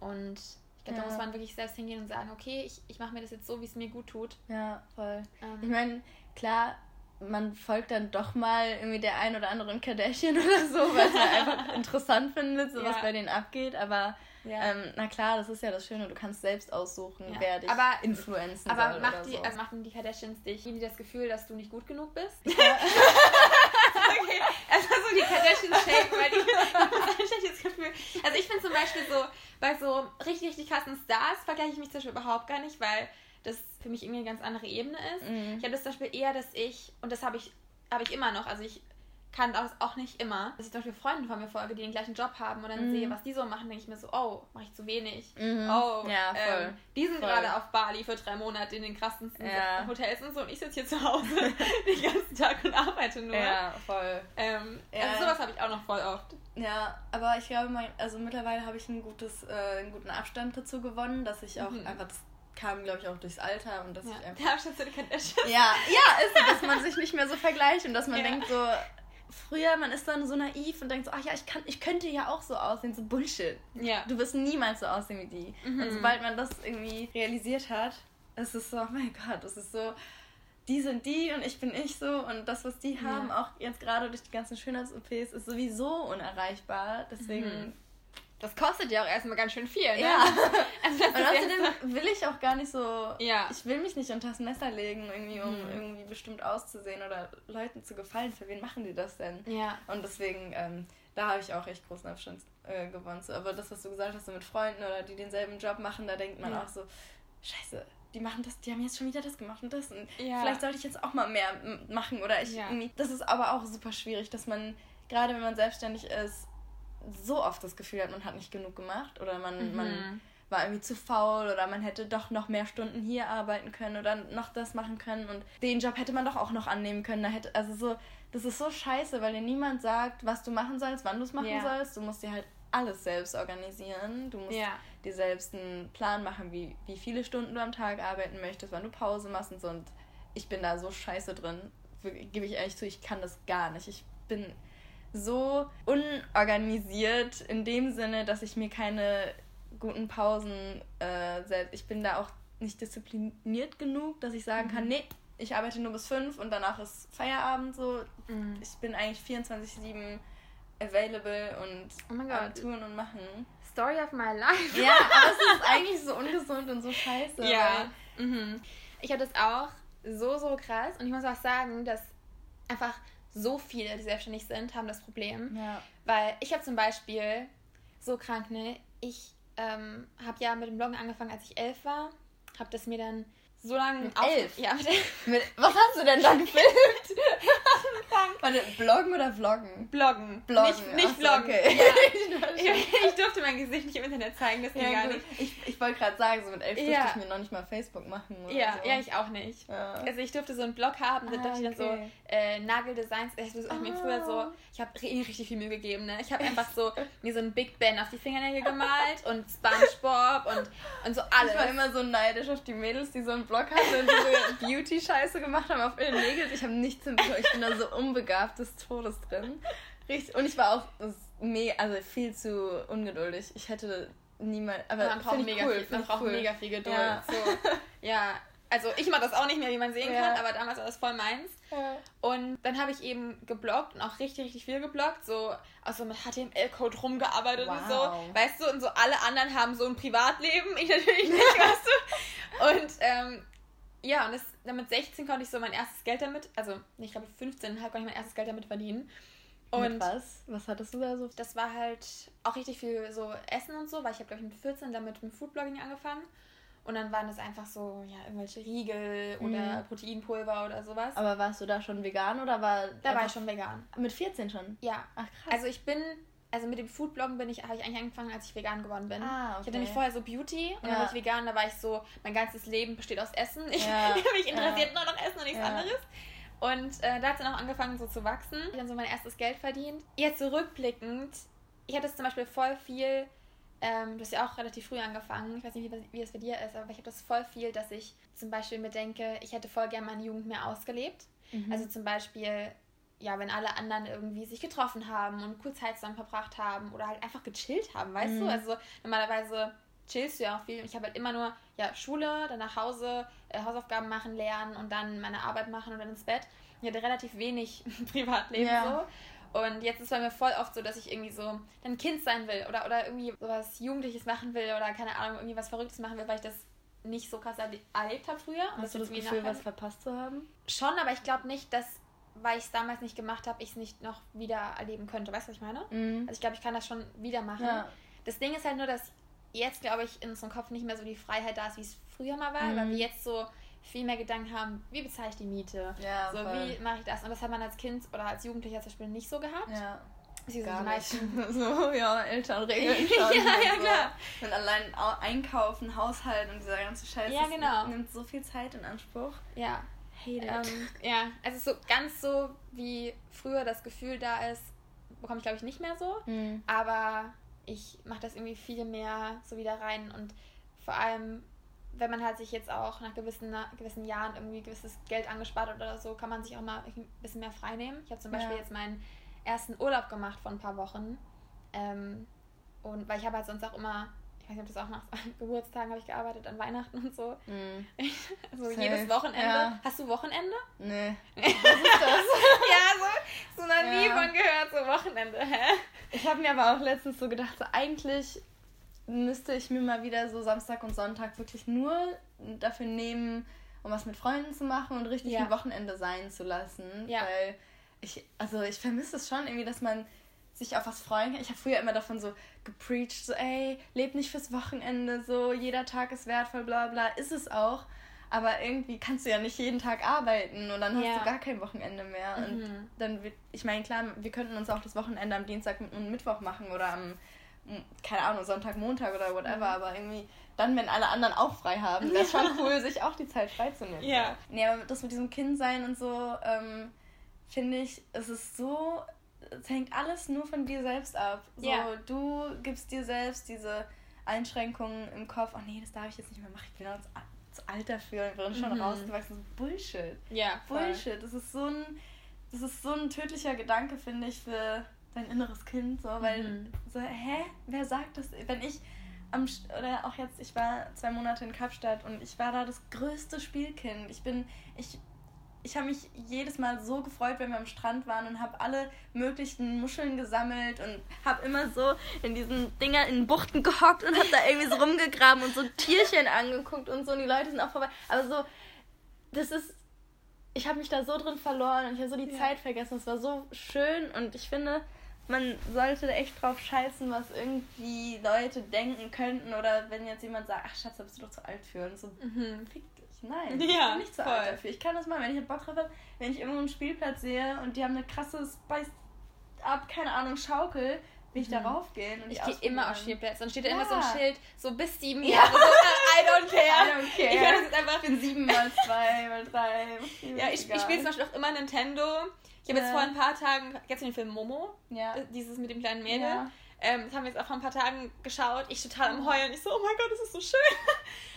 Und ich glaube, ja. da muss man wirklich selbst hingehen und sagen, okay, ich, ich mache mir das jetzt so, wie es mir gut tut. Ja, voll. Ähm, ich meine, klar, man folgt dann doch mal irgendwie der ein oder anderen Kardashian oder so, weil es halt einfach interessant findet, so was bei denen abgeht. Aber ja. ähm, na klar, das ist ja das Schöne, du kannst selbst aussuchen, ja. wer dich aber, influenzen aber soll. Macht die, so. also machen die Kardashians dich, geben die das Gefühl, dass du nicht gut genug bist? Ja. okay, erstmal so die Kardashians shaken, weil die haben ein schlechtes Gefühl. Also ich finde zum Beispiel so, bei so richtig, richtig krassen Stars vergleiche ich mich zum Beispiel überhaupt gar nicht, weil das für mich irgendwie eine ganz andere Ebene ist. Mhm. Ich habe das zum Beispiel eher, dass ich, und das habe ich, habe ich immer noch, also ich kann das auch nicht immer, dass ich zum Beispiel Freunde von mir folge, die den gleichen Job haben und dann mhm. sehe, was die so machen, denke ich mir so, oh, mache ich zu wenig. Mhm. Oh, ja, voll. Ähm, die sind gerade auf Bali für drei Monate in den krassesten ja. Hotels und so und ich sitze hier zu Hause den ganzen Tag und arbeite nur. Ja, voll. Ähm, ja. Also sowas habe ich auch noch voll oft. Ja, aber ich glaube, mein, also mittlerweile habe ich ein gutes, äh, einen guten Abstand dazu gewonnen, dass ich auch mhm. einfach das kam, glaube ich, auch durchs Alter und dass ja, ich einfach. Der Abstand zu den Kardashians. Ja, ja, ist dass man sich nicht mehr so vergleicht und dass man denkt so, früher, man ist dann so naiv und denkt so, ach ja, ich, kann, ich könnte ja auch so aussehen, so Bullshit. Ja. Du wirst niemals so aussehen wie die. Mhm. Und sobald man das irgendwie realisiert hat, ist es so, oh mein Gott, es ist so, die sind die und ich bin ich so und das, was die haben, ja. auch jetzt gerade durch die ganzen Schönheits-OPs, ist sowieso unerreichbar. Deswegen mhm. Das kostet ja auch erstmal ganz schön viel, ne? Ja. Also und außerdem will ich auch gar nicht so. Ja. Ich will mich nicht unter das Messer legen, irgendwie, um mhm. irgendwie bestimmt auszusehen oder Leuten zu gefallen. Für wen machen die das denn? Ja. Und deswegen, ähm, da habe ich auch echt großen Abstand äh, gewonnen. Aber das, was du gesagt hast, so mit Freunden oder die denselben Job machen, da denkt man ja. auch so, Scheiße, die machen das, die haben jetzt schon wieder das gemacht und das. Und ja. vielleicht sollte ich jetzt auch mal mehr machen. Oder ich ja. Das ist aber auch super schwierig, dass man, gerade wenn man selbstständig ist, so oft das Gefühl hat, man hat nicht genug gemacht oder man, mhm. man war irgendwie zu faul oder man hätte doch noch mehr Stunden hier arbeiten können oder noch das machen können und den Job hätte man doch auch noch annehmen können. Da hätte, also so, das ist so scheiße, weil dir niemand sagt, was du machen sollst, wann du es machen yeah. sollst. Du musst dir halt alles selbst organisieren. Du musst yeah. dir selbst einen Plan machen, wie, wie viele Stunden du am Tag arbeiten möchtest, wann du Pause machst und so. Und ich bin da so scheiße drin. Gebe ich ehrlich zu, ich kann das gar nicht. Ich bin so unorganisiert in dem Sinne, dass ich mir keine guten Pausen äh, selbst. Ich bin da auch nicht diszipliniert genug, dass ich sagen kann, mhm. nee, ich arbeite nur bis fünf und danach ist Feierabend so. Mhm. Ich bin eigentlich 24-7 available und oh am tun und machen. Story of my life. Ja, aber es ist eigentlich so ungesund und so scheiße. Ja. Mhm. Ich habe das auch so, so krass und ich muss auch sagen, dass einfach so viele, die selbstständig sind, haben das Problem. Ja. Weil ich habe zum Beispiel so krank, ne? Ich ähm, habe ja mit dem Bloggen angefangen, als ich elf war. Habe das mir dann so lange. Mit elf? Ja, mit elf. was hast du denn da gefilmt? Warte, bloggen oder vloggen? Bloggen. Bloggen. Nicht, nicht vloggen. Okay. Ja. ich, ich, durfte mein Gesicht nicht im Internet zeigen, das ging ja, gar gut. nicht. Ich, ich wollte gerade sagen, so mit elf ja. durfte ich mir noch nicht mal Facebook machen. ja, so. ja, ich auch nicht. Ja. Also ich durfte so einen Blog haben, da ah, dachte ich dann so, äh, Nageldesigns. Ich habe mir früher so, ich habe richtig viel Mühe gegeben, ne? Ich habe einfach so mir so ein Big Ben auf die Fingernägel gemalt und Spongebob und, und so alles. Ich war immer so neidisch auf die Mädels, die so einen Blog hatten und diese Beauty-Scheiße gemacht haben auf ihren Nägeln. Ich habe nichts im Ich bin da so unbegabt des Todes drin. Richtig. Und ich war auch mega, also viel zu ungeduldig. Ich hätte niemals. Aber man braucht, mega, cool, viel, man braucht cool. mega viel Geduld. Ja. So. ja, also ich mache das auch nicht mehr, wie man sehen ja. kann, aber damals war das voll meins. Ja. Und dann habe ich eben gebloggt und auch richtig, richtig viel gebloggt, so also mit HTML-Code rumgearbeitet wow. und so. Weißt du, und so alle anderen haben so ein Privatleben, ich natürlich nicht, weißt du. Und ähm, ja, und das, mit 16 konnte ich so mein erstes Geld damit, also ich glaube 15 konnte ich mein erstes Geld damit verdienen. Und mit was? Was hattest du da so? Das war halt auch richtig viel so Essen und so, weil ich habe glaube ich mit 14 damit mit Foodblogging angefangen. Und dann waren das einfach so, ja, irgendwelche Riegel mhm. oder Proteinpulver oder sowas. Aber warst du da schon vegan oder war. Da war ich schon vegan. Mit 14 schon? Ja. Ach krass. Also ich bin, also mit dem Foodbloggen bin ich, habe ich eigentlich angefangen, als ich vegan geworden bin. Ah, okay. Ich hatte nämlich vorher so Beauty und ja. dann war ich vegan, da war ich so, mein ganzes Leben besteht aus Essen. Ich, ja. mich interessiert ja. nur noch Essen und nichts anderes. Und äh, da hat es dann auch angefangen so zu wachsen. Ich habe dann so mein erstes Geld verdient. Jetzt zurückblickend, ich hatte zum Beispiel voll viel ähm, du hast ja auch relativ früh angefangen. Ich weiß nicht, wie, wie es bei dir ist, aber ich habe das voll viel, dass ich zum Beispiel mir denke, ich hätte voll gerne meine Jugend mehr ausgelebt. Mhm. Also zum Beispiel, ja, wenn alle anderen irgendwie sich getroffen haben und cool Zeit zusammen verbracht haben oder halt einfach gechillt haben, weißt mhm. du? Also normalerweise chillst du ja auch viel. Ich habe halt immer nur ja, Schule, dann nach Hause, äh, Hausaufgaben machen, lernen und dann meine Arbeit machen und dann ins Bett. Ich hatte relativ wenig Privatleben ja. so. Und jetzt ist bei mir voll oft so, dass ich irgendwie so ein Kind sein will oder, oder irgendwie sowas Jugendliches machen will oder keine Ahnung, irgendwie was Verrücktes machen will, weil ich das nicht so krass erlebt habe früher. Hast du das Gefühl, was verpasst zu haben? Schon, aber ich glaube nicht, dass, weil ich es damals nicht gemacht habe, ich es nicht noch wieder erleben könnte. Weißt du, was ich meine? Mhm. Also ich glaube, ich kann das schon wieder machen. Ja. Das Ding ist halt nur, dass jetzt, glaube ich, in unserem Kopf nicht mehr so die Freiheit da ist, wie es früher mal war, mhm. weil wir jetzt so viel mehr Gedanken haben, wie bezahle ich die Miete? Ja, so, voll. wie mache ich das? Und das hat man als Kind oder als Jugendlicher zum Beispiel nicht so gehabt. Ja. Sie sind die meisten. so, ja, Eltern regeln schon. ja, ja, klar. Und allein einkaufen, Haushalt und dieser ganze Scheiß. Ja, genau. nimmt so viel Zeit in Anspruch. Ja. Hate ähm, ja, also so ganz so wie früher das Gefühl da ist, bekomme ich glaube ich nicht mehr so. Mhm. Aber ich mache das irgendwie viel mehr so wieder rein und vor allem wenn man halt sich jetzt auch nach gewissen, gewissen Jahren irgendwie gewisses Geld angespart hat oder so, kann man sich auch mal ein bisschen mehr frei nehmen. Ich habe zum Beispiel ja. jetzt meinen ersten Urlaub gemacht vor ein paar Wochen. Ähm, und weil ich habe halt sonst auch immer, ich weiß nicht, ob das auch nach Geburtstagen habe ich gearbeitet, an Weihnachten und so. Mm. also Safe. jedes Wochenende. Ja. Hast du Wochenende? Nee. Was ist das? ja, so, so noch nie ja. von gehört, so Wochenende, hä? Ich habe mir aber auch letztens so gedacht, so eigentlich müsste ich mir mal wieder so Samstag und Sonntag wirklich nur dafür nehmen, um was mit Freunden zu machen und richtig ja. ein Wochenende sein zu lassen. Ja. Weil ich, also ich vermisse es schon irgendwie, dass man sich auf was freuen kann. Ich habe früher immer davon so gepreacht, so ey, leb nicht fürs Wochenende, so jeder Tag ist wertvoll, bla bla, ist es auch. Aber irgendwie kannst du ja nicht jeden Tag arbeiten und dann hast ja. du gar kein Wochenende mehr. Mhm. Und dann wird, ich meine, klar, wir könnten uns auch das Wochenende am Dienstag und Mittwoch machen oder am, keine Ahnung, Sonntag, Montag oder whatever, mhm. aber irgendwie dann, wenn alle anderen auch frei haben, wäre es schon cool, sich auch die Zeit freizunehmen. Ja. Nee, aber das mit diesem Kindsein und so, ähm, finde ich, es ist so, es hängt alles nur von dir selbst ab. So, ja. du gibst dir selbst diese Einschränkungen im Kopf, oh nee, das darf ich jetzt nicht mehr machen, ich bin jetzt zu alt dafür, ich bin schon mhm. rausgewachsen. Bullshit. Ja. Voll. Bullshit. Das ist so ein, das ist so ein tödlicher Gedanke, finde ich, für dein inneres Kind. So, weil, mhm. so, hä? Wer sagt das? Wenn ich am, oder auch jetzt, ich war zwei Monate in Kapstadt und ich war da das größte Spielkind. Ich bin, ich ich habe mich jedes Mal so gefreut, wenn wir am Strand waren und habe alle möglichen Muscheln gesammelt und habe immer so in diesen Dinger in Buchten gehockt und habe da irgendwie so rumgegraben und so Tierchen angeguckt und so und die Leute sind auch vorbei. Aber so, das ist, ich habe mich da so drin verloren und ich habe so die ja. Zeit vergessen. Es war so schön und ich finde, man sollte echt drauf scheißen, was irgendwie Leute denken könnten oder wenn jetzt jemand sagt, ach Schatz, da bist du doch zu alt für und so, mhm. fick Nein, ja, ich bin nicht zu voll. alt dafür. Ich kann das machen, wenn ich Bock drauf habe, wenn ich irgendwo einen Spielplatz sehe und die haben eine krasse Spice Up, keine Ahnung, Schaukel, will ich mhm. darauf gehen. Und ich gehe immer auf Spielplätze. Und steht da ja. immer so ein Schild, so bis sieben Jahre. So, I don't care. I don't care. Ich das jetzt einfach. Ich bin sieben mal zwei, mal drei. Ja, ich, ich spiele zum Beispiel auch immer Nintendo. Ich habe jetzt vor ein paar Tagen, du den Film Momo? Ja. Dieses mit dem kleinen Mädel. Ja. Ähm, das haben wir jetzt auch vor ein paar Tagen geschaut. Ich total am Heulen. Ich so, oh mein Gott, das ist so schön.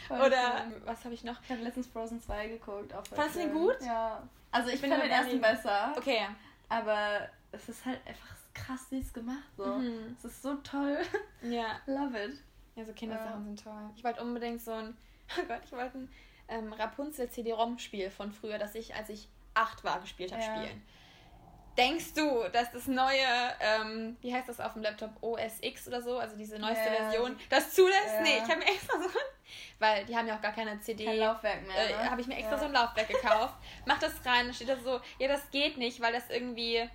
Voll Oder cool. was habe ich noch? Ich habe letztens Frozen 2 geguckt. Fandest du den gut? Ja. Also ich finde den ersten besser. Okay. Aber es ist halt einfach krass süß gemacht. So. Mhm. Es ist so toll. Ja. Love it. Ja, so Kindersachen ja. sind toll. Ich wollte unbedingt so ein, oh Gott, ich wollte ein ähm, Rapunzel CD-ROM-Spiel von früher, das ich, als ich acht war, gespielt habe, ja. spielen. Denkst du, dass das neue, ähm, wie heißt das auf dem Laptop, OS X oder so, also diese neueste yeah. Version, das zulässt? Yeah. Nee, ich habe mir extra so, weil die haben ja auch gar keine CD. Kein Laufwerk mehr. Äh, ne? habe ich mir extra ja. so ein Laufwerk gekauft. Mach das rein, steht da so, ja, das geht nicht, weil das irgendwie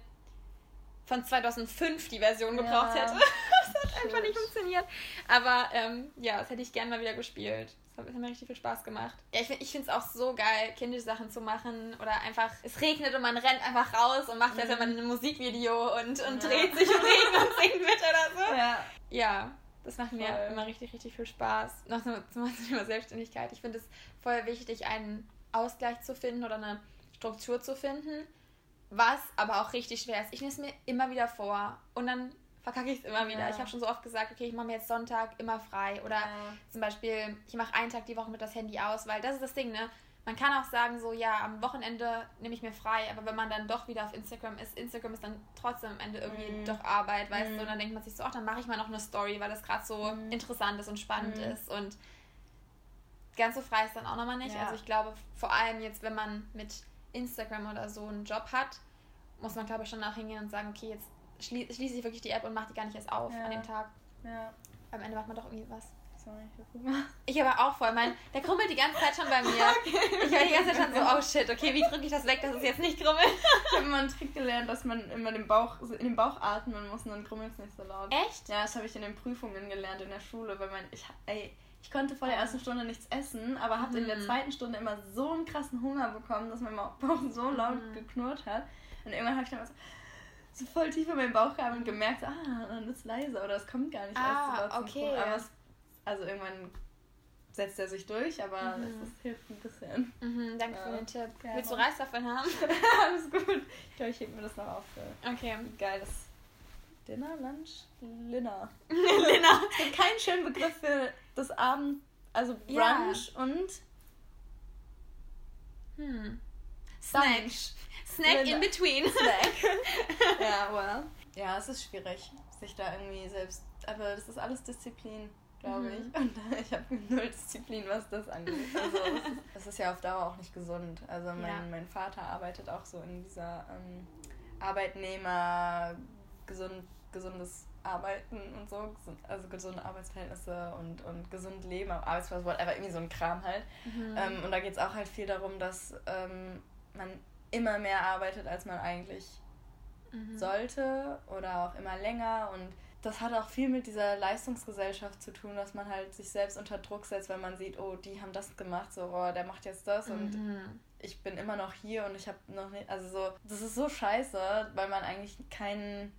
von 2005 die Version gebraucht ja. hätte. das hat einfach nicht funktioniert. Aber ähm, ja, das hätte ich gern mal wieder gespielt. Das hat mir richtig viel Spaß gemacht. Ja, ich, ich finde es auch so geil, kindische Sachen zu machen. Oder einfach, es regnet und man rennt einfach raus und macht mhm. jetzt immer ein Musikvideo und, und ja. dreht sich im Regen und singt mit oder so. Ja. Ja, das macht mir voll. immer richtig, richtig viel Spaß. Noch zum, zum Thema Selbstständigkeit. Ich finde es voll wichtig, einen Ausgleich zu finden oder eine Struktur zu finden. Was aber auch richtig schwer ist. Ich nehme es mir immer wieder vor und dann verkacke ich es immer wieder. Ja. Ich habe schon so oft gesagt, okay, ich mache mir jetzt Sonntag immer frei. Oder ja. zum Beispiel, ich mache einen Tag die Woche mit das Handy aus, weil das ist das Ding, ne? man kann auch sagen, so, ja, am Wochenende nehme ich mir frei, aber wenn man dann doch wieder auf Instagram ist, Instagram ist dann trotzdem am Ende irgendwie mm. doch Arbeit, weißt mm. du, und dann denkt man sich so, ach, dann mache ich mal noch eine Story, weil das gerade so mm. interessant ist und spannend mm. ist und ganz so frei ist dann auch nochmal nicht. Ja. Also ich glaube, vor allem jetzt, wenn man mit Instagram oder so einen Job hat, muss man, glaube ich, schon nachhingehen und sagen, okay, jetzt schlie schließe ich wirklich die App und mache die gar nicht erst auf ja. an dem Tag. Ja. Am Ende macht man doch irgendwie was. Sorry, ich aber auch voll. Mein, der krummelt die ganze Zeit schon bei mir. Okay. Ich war die ganze Zeit schon so, oh shit, okay, wie drücke ich das weg, dass es jetzt nicht krummelt? ich habe immer einen Trick gelernt, dass man immer den Bauch, in den Bauch atmen muss und dann krummelt es nicht so laut. Echt? Ja, das habe ich in den Prüfungen gelernt in der Schule, weil man, ich, ey, ich konnte vor der ersten Stunde nichts essen, aber habe mhm. in der mhm. zweiten Stunde immer so einen krassen Hunger bekommen, dass mein Bauch so laut mhm. geknurrt hat. Und irgendwann habe ich dann so, so voll tief in meinen Bauch gehabt und gemerkt, ah, dann ist leiser oder es kommt gar nicht ah, erst okay. Aber es, also irgendwann setzt er sich durch, aber mhm. es, es, hilft ein bisschen. Mhm, danke ja. für den Tipp. Ja, Willst du Reis davon haben? Alles gut. Ich glaube, ich hebe mir das noch auf. Okay. Geiles Dinner, Lunch, Linner. Linner. Es gibt keinen schönen Begriff für das Abend, also Brunch ja. und hm. Snack. Snack in between. Snack. ja, well. Ja, es ist schwierig, sich da irgendwie selbst. Aber das ist alles Disziplin glaube ich. Mhm. Und ich habe null Disziplin, was das angeht. Also das ist ja auf Dauer auch nicht gesund. Also mein, ja. mein Vater arbeitet auch so in dieser ähm, Arbeitnehmer gesund, gesundes Arbeiten und so, also gesunde Arbeitsverhältnisse und, und gesund leben am Arbeitsplatz, whatever, irgendwie so ein Kram halt. Mhm. Ähm, und da geht es auch halt viel darum, dass ähm, man immer mehr arbeitet, als man eigentlich mhm. sollte oder auch immer länger und das hat auch viel mit dieser Leistungsgesellschaft zu tun, dass man halt sich selbst unter Druck setzt, wenn man sieht, oh, die haben das gemacht, so, oh, der macht jetzt das mhm. und ich bin immer noch hier und ich habe noch nicht, also so, das ist so scheiße, weil man eigentlich kein,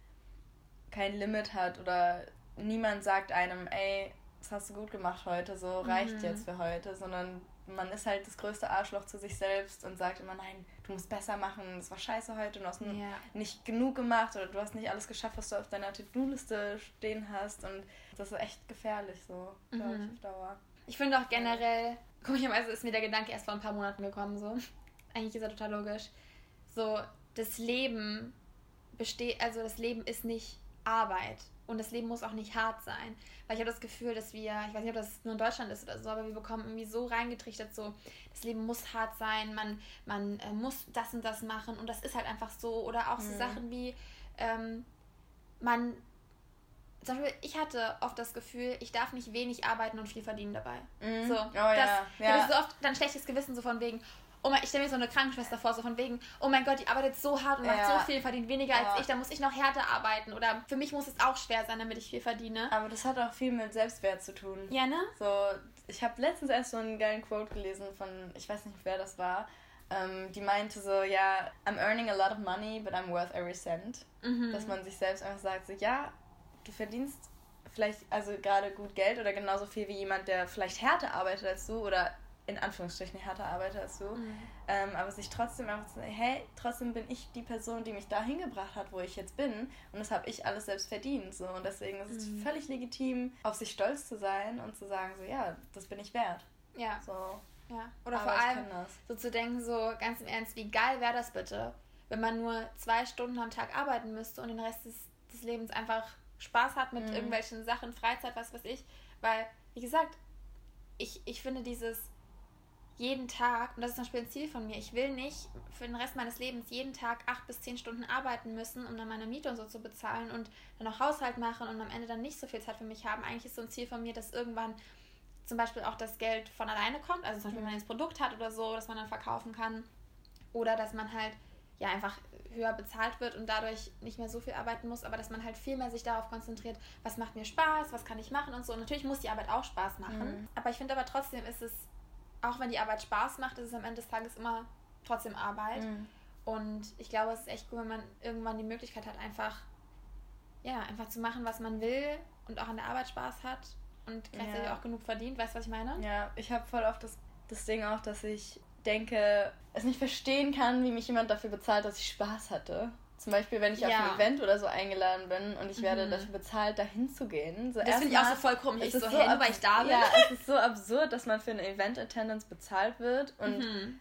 kein Limit hat oder niemand sagt einem, ey, das hast du gut gemacht heute, so reicht mhm. jetzt für heute, sondern man ist halt das größte Arschloch zu sich selbst und sagt immer, nein, du musst besser machen, das war scheiße heute, du hast ja. nicht genug gemacht oder du hast nicht alles geschafft, was du auf deiner To-Do-Liste stehen hast und das ist echt gefährlich so, glaube mhm. ich, auf Dauer. Ich finde auch generell, komischerweise ist mir der Gedanke erst vor ein paar Monaten gekommen, so, eigentlich ist er total logisch, so, das Leben besteht, also das Leben ist nicht Arbeit und das Leben muss auch nicht hart sein. Weil ich habe das Gefühl, dass wir, ich weiß nicht, ob das nur in Deutschland ist oder so, aber wir bekommen irgendwie so reingetrichtert, so, das Leben muss hart sein, man, man äh, muss das und das machen und das ist halt einfach so. Oder auch mhm. so Sachen wie, ähm, man, zum Beispiel, ich hatte oft das Gefühl, ich darf nicht wenig arbeiten und viel verdienen dabei. Mhm. So, oh, das, ja. ja. so oft dann schlechtes Gewissen so von wegen, oh mein, ich stelle mir so eine Krankenschwester vor, so von wegen, oh mein Gott, die arbeitet so hart und ja. macht so viel, verdient weniger ja. als ich, da muss ich noch härter arbeiten. Oder für mich muss es auch schwer sein, damit ich viel verdiene. Aber das hat auch viel mit Selbstwert zu tun. Ja, ne? So, ich habe letztens erst so einen geilen Quote gelesen von, ich weiß nicht, wer das war. Ähm, die meinte so, ja, I'm earning a lot of money, but I'm worth every cent. Mhm. Dass man sich selbst einfach sagt, so, ja, du verdienst vielleicht also gerade gut Geld oder genauso viel wie jemand, der vielleicht härter arbeitet als du oder in Anführungsstrichen härter arbeite als du, mhm. ähm, aber sich trotzdem einfach zu sagen, hey, trotzdem bin ich die Person, die mich da hingebracht hat, wo ich jetzt bin und das habe ich alles selbst verdient so und deswegen ist es mhm. völlig legitim, auf sich stolz zu sein und zu sagen so, ja, das bin ich wert. Ja. So. Ja. Oder aber vor allem so zu denken, so ganz im Ernst, wie geil wäre das bitte, wenn man nur zwei Stunden am Tag arbeiten müsste und den Rest des, des Lebens einfach Spaß hat mit mhm. irgendwelchen Sachen, Freizeit, was weiß ich, weil, wie gesagt, ich, ich finde dieses jeden Tag, und das ist zum Beispiel ein Ziel von mir, ich will nicht für den Rest meines Lebens jeden Tag acht bis zehn Stunden arbeiten müssen, um dann meine Miete und so zu bezahlen und dann auch Haushalt machen und am Ende dann nicht so viel Zeit für mich haben. Eigentlich ist so ein Ziel von mir, dass irgendwann zum Beispiel auch das Geld von alleine kommt, also zum Beispiel, wenn man jetzt Produkt hat oder so, dass man dann verkaufen kann oder dass man halt ja einfach höher bezahlt wird und dadurch nicht mehr so viel arbeiten muss, aber dass man halt viel mehr sich darauf konzentriert, was macht mir Spaß, was kann ich machen und so. Und natürlich muss die Arbeit auch Spaß machen, mhm. aber ich finde aber trotzdem ist es auch wenn die Arbeit Spaß macht, ist es am Ende des Tages immer trotzdem Arbeit. Mhm. Und ich glaube, es ist echt gut, wenn man irgendwann die Möglichkeit hat, einfach, ja, einfach zu machen, was man will und auch an der Arbeit Spaß hat und gleichzeitig ja. auch genug verdient. Weißt du, was ich meine? Ja, ich habe voll oft das, das Ding auch, dass ich denke, es nicht verstehen kann, wie mich jemand dafür bezahlt, dass ich Spaß hatte. Zum Beispiel, wenn ich ja. auf ein Event oder so eingeladen bin und ich werde mhm. dafür bezahlt, dahin zu gehen. So das finde ich auch so voll komisch. Ich so, so hey, weil ich da bin. Ja, es ist so absurd, dass man für eine Event-Attendance bezahlt wird und mhm.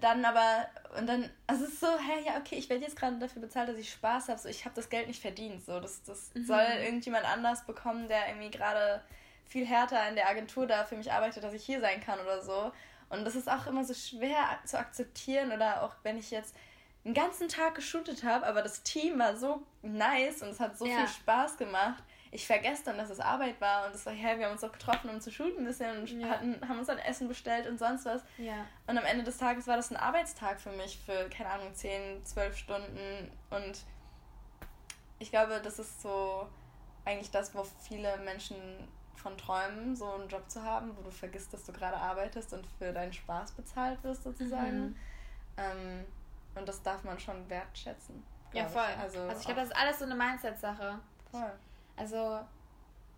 dann aber, und dann, also es ist so, hä, ja, okay, ich werde jetzt gerade dafür bezahlt, dass ich Spaß habe. So, ich habe das Geld nicht verdient. So, das, das mhm. soll irgendjemand anders bekommen, der irgendwie gerade viel härter in der Agentur da für mich arbeitet, dass ich hier sein kann oder so. Und das ist auch immer so schwer zu akzeptieren oder auch wenn ich jetzt einen ganzen Tag geshootet habe, aber das Team war so nice und es hat so ja. viel Spaß gemacht. Ich vergesse dann, dass es Arbeit war und es war, hey, wir haben uns doch getroffen, um zu shooten ein bisschen und ja. hatten, haben uns dann Essen bestellt und sonst was. Ja. Und am Ende des Tages war das ein Arbeitstag für mich für, keine Ahnung, 10, 12 Stunden und ich glaube, das ist so eigentlich das, wo viele Menschen von träumen, so einen Job zu haben, wo du vergisst, dass du gerade arbeitest und für deinen Spaß bezahlt wirst, sozusagen. Mhm. Ähm, und das darf man schon wertschätzen. Ja, voll. Ich. Also, also ich glaube, das ist alles so eine Mindset-Sache. Voll. Also,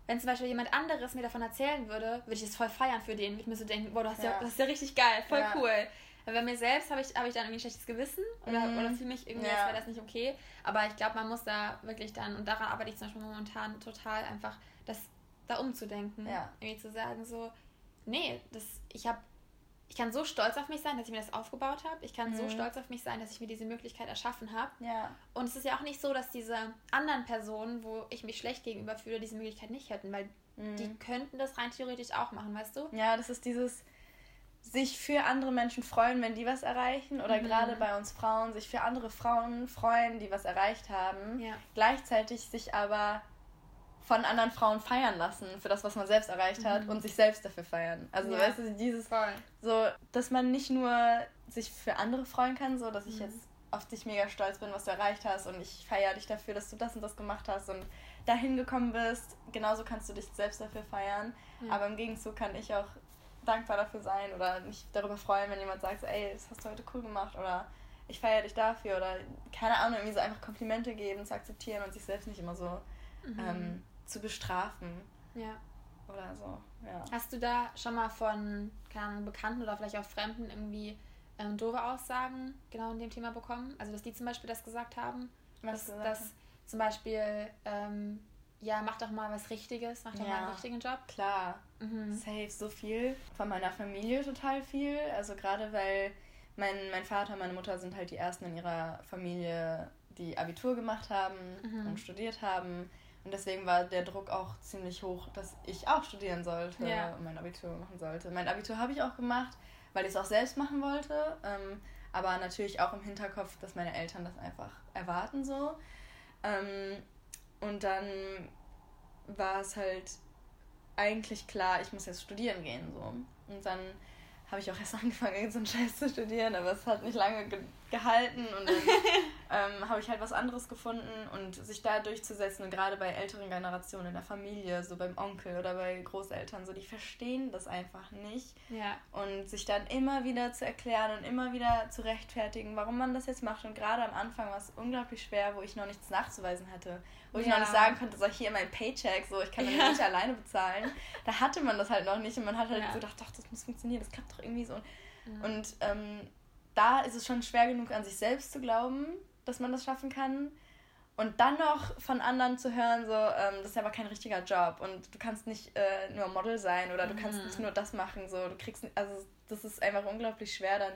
wenn zum Beispiel jemand anderes mir davon erzählen würde, würde ich es voll feiern für den. Würde ich mir so denken, boah, das ist ja, ja das ist ja richtig geil, voll ja. cool. Aber bei mir selbst habe ich, hab ich dann irgendwie ein schlechtes Gewissen oder, mhm. oder fühle mich irgendwie, ja. als wäre das nicht okay. Aber ich glaube, man muss da wirklich dann, und daran arbeite ich zum Beispiel momentan total einfach, das da umzudenken. Ja. Irgendwie zu sagen, so, nee, das, ich habe ich kann so stolz auf mich sein, dass ich mir das aufgebaut habe. Ich kann mhm. so stolz auf mich sein, dass ich mir diese Möglichkeit erschaffen habe. Ja. Und es ist ja auch nicht so, dass diese anderen Personen, wo ich mich schlecht gegenüber fühle, diese Möglichkeit nicht hätten, weil mhm. die könnten das rein theoretisch auch machen, weißt du? Ja, das ist dieses sich für andere Menschen freuen, wenn die was erreichen oder mhm. gerade bei uns Frauen sich für andere Frauen freuen, die was erreicht haben. Ja. Gleichzeitig sich aber von anderen Frauen feiern lassen für das, was man selbst erreicht hat mhm. und sich selbst dafür feiern. Also ja. weißt du, dieses Voll. so, dass man nicht nur sich für andere freuen kann, so dass ich mhm. jetzt auf dich mega stolz bin, was du erreicht hast und ich feiere dich dafür, dass du das und das gemacht hast und dahin gekommen bist. Genauso kannst du dich selbst dafür feiern, ja. aber im Gegenzug kann ich auch dankbar dafür sein oder mich darüber freuen, wenn jemand sagt, so, ey, das hast du heute cool gemacht oder ich feiere dich dafür oder keine Ahnung, irgendwie so einfach Komplimente geben, zu akzeptieren und sich selbst nicht immer so mhm. ähm, zu bestrafen. Ja. Oder so, ja. Hast du da schon mal von, keine Ahnung, Bekannten oder vielleicht auch Fremden irgendwie ähm, doofe Aussagen genau in dem Thema bekommen? Also, dass die zum Beispiel das gesagt haben? Was dass, dass zum Beispiel, ähm, ja, mach doch mal was Richtiges, mach doch ja, mal einen richtigen Job. Klar, mhm. safe, so viel. Von meiner Familie total viel. Also gerade weil mein, mein Vater und meine Mutter sind halt die ersten in ihrer Familie, die Abitur gemacht haben mhm. und studiert haben. Und deswegen war der Druck auch ziemlich hoch, dass ich auch studieren sollte ja. und mein Abitur machen sollte. Mein Abitur habe ich auch gemacht, weil ich es auch selbst machen wollte. Ähm, aber natürlich auch im Hinterkopf, dass meine Eltern das einfach erwarten so. Ähm, und dann war es halt eigentlich klar, ich muss jetzt studieren gehen so. Und dann habe ich auch erst angefangen, so einen Scheiß zu studieren, aber es hat nicht lange ge gehalten und dann ähm, habe ich halt was anderes gefunden und sich da durchzusetzen und gerade bei älteren Generationen in der Familie, so beim Onkel oder bei Großeltern, so die verstehen das einfach nicht. Ja. und sich dann immer wieder zu erklären und immer wieder zu rechtfertigen, warum man das jetzt macht. Und gerade am Anfang war es unglaublich schwer, wo ich noch nichts nachzuweisen hatte, wo ich noch nicht sagen konnte, so hier mein Paycheck, so ich kann das ja. nicht alleine bezahlen, da hatte man das halt noch nicht. Und man hat halt ja. so gedacht, doch, das muss funktionieren, das klappt doch irgendwie so. Und ähm, da ist es schon schwer genug, an sich selbst zu glauben, dass man das schaffen kann. Und dann noch von anderen zu hören, so, ähm, das ist aber kein richtiger Job und du kannst nicht äh, nur Model sein oder du mhm. kannst nicht nur das machen, so, du kriegst, also das ist einfach unglaublich schwer, dann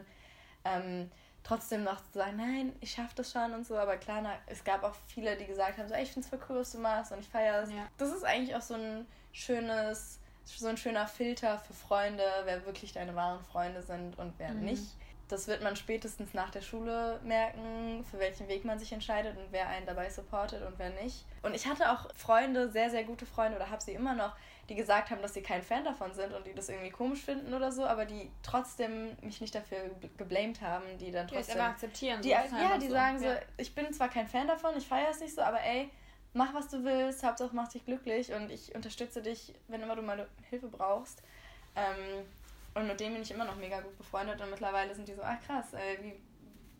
ähm, trotzdem noch zu sagen, nein, ich schaffe das schon und so, aber klar, na, es gab auch viele, die gesagt haben, so, ey, ich finde es voll cool, was du machst und ich feiere es. Ja. Das ist eigentlich auch so ein schönes, so ein schöner Filter für Freunde, wer wirklich deine wahren Freunde sind und wer mhm. nicht das wird man spätestens nach der Schule merken, für welchen Weg man sich entscheidet und wer einen dabei supportet und wer nicht. Und ich hatte auch Freunde, sehr, sehr gute Freunde oder habe sie immer noch, die gesagt haben, dass sie kein Fan davon sind und die das irgendwie komisch finden oder so, aber die trotzdem mich nicht dafür geblamed haben, die dann trotzdem... Die aber akzeptieren. Die, so ja, die so. sagen ja. so, ich bin zwar kein Fan davon, ich feiere es nicht so, aber ey, mach was du willst, Hauptsache mach dich glücklich und ich unterstütze dich, wenn immer du mal Hilfe brauchst. Ähm, und mit denen bin ich immer noch mega gut befreundet und mittlerweile sind die so, ach krass, ey, wie,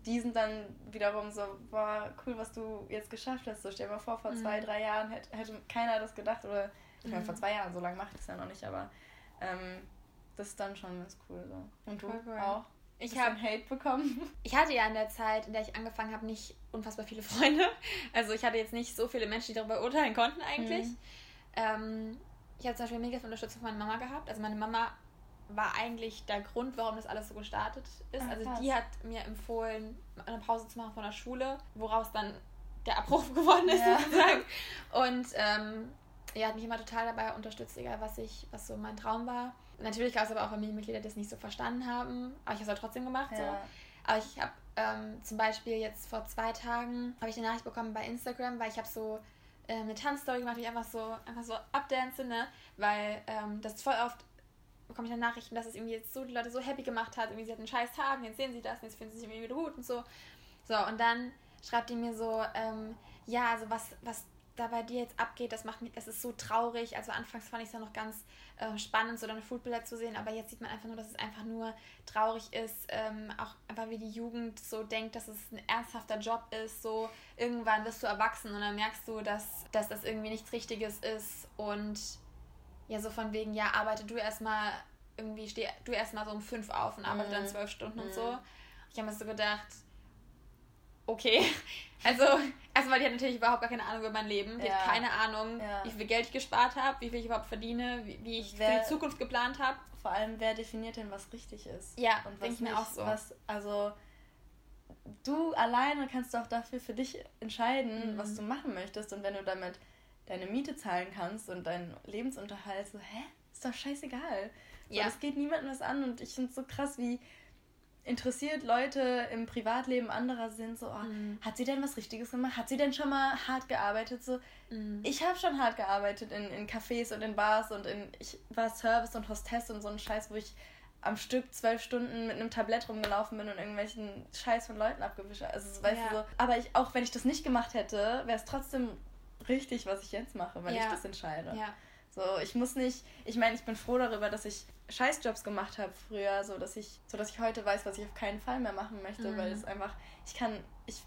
die sind dann wiederum so, boah, cool, was du jetzt geschafft hast. So, stell dir mal vor, vor mhm. zwei, drei Jahren hätte, hätte keiner das gedacht oder, ich mhm. meine, vor zwei Jahren, so lange mache ich das ja noch nicht, aber ähm, das ist dann schon ganz cool so. Und du cool. auch? ich habe Hate bekommen. Ich hatte ja in der Zeit, in der ich angefangen habe, nicht unfassbar viele Freunde. Also ich hatte jetzt nicht so viele Menschen, die darüber urteilen konnten eigentlich. Mhm. Ähm, ich habe zum Beispiel mega viel Unterstützung von meiner Mama gehabt. Also meine Mama war eigentlich der Grund, warum das alles so gestartet ist. Ach, also die hat mir empfohlen, eine Pause zu machen von der Schule, woraus dann der Abbruch geworden ist ja. sozusagen. Und ähm, er hat mich immer total dabei unterstützt, egal was ich, was so mein Traum war. Natürlich gab es aber auch Familienmitglieder, die das nicht so verstanden haben, aber ich habe es halt trotzdem gemacht. Ja. So. Aber ich habe ähm, zum Beispiel jetzt vor zwei Tagen habe ich eine Nachricht bekommen bei Instagram, weil ich habe so äh, eine Tanzstory gemacht, wie ich einfach so einfach so abdance, ne? Weil ähm, das voll oft bekomme ich dann Nachrichten, dass es irgendwie jetzt so die Leute so happy gemacht hat, irgendwie sie hatten einen scheiß Tag, und jetzt sehen sie das, und jetzt finden sie sich irgendwie wieder gut und so. So, und dann schreibt die mir so, ähm, ja, also was, was da bei dir jetzt abgeht, das macht mich, das ist so traurig. Also anfangs fand ich es ja noch ganz äh, spannend, so deine Foodbilder zu sehen, aber jetzt sieht man einfach nur, dass es einfach nur traurig ist, ähm, auch einfach wie die Jugend so denkt, dass es ein ernsthafter Job ist, so irgendwann wirst du erwachsen und dann merkst du, dass, dass das irgendwie nichts Richtiges ist und ja, so von wegen, ja, arbeite du erstmal irgendwie, steh du erstmal so um fünf auf und arbeite mhm. dann zwölf Stunden mhm. und so. Ich habe mir so gedacht, okay. Also, erstmal, die hat natürlich überhaupt gar keine Ahnung über mein Leben. Die ja. hat keine Ahnung, ja. wie viel Geld ich gespart habe, wie viel ich überhaupt verdiene, wie, wie ich wer, für die Zukunft geplant habe. Vor allem, wer definiert denn, was richtig ist? Ja, und denke ich mir auch so. Was, also, du alleine kannst auch dafür für dich entscheiden, mhm. was du machen möchtest. Und wenn du damit deine Miete zahlen kannst und deinen Lebensunterhalt, so, hä? Ist doch scheißegal. So, ja. Das geht niemandem was an und ich finde es so krass, wie interessiert Leute im Privatleben anderer sind, so, oh, mhm. hat sie denn was Richtiges gemacht? Hat sie denn schon mal hart gearbeitet? So, mhm. ich habe schon hart gearbeitet in, in Cafés und in Bars und in, ich war Service und Hostess und so ein Scheiß, wo ich am Stück zwölf Stunden mit einem Tablett rumgelaufen bin und irgendwelchen Scheiß von Leuten abgewischt. Also, weißt ja. du so. Aber ich, auch wenn ich das nicht gemacht hätte, wäre es trotzdem richtig, was ich jetzt mache, wenn ja. ich das entscheide. Ja. So, ich muss nicht, ich meine, ich bin froh darüber, dass ich Scheißjobs gemacht habe früher, so dass ich, so dass ich heute weiß, was ich auf keinen Fall mehr machen möchte, mhm. weil es einfach, ich kann, ich,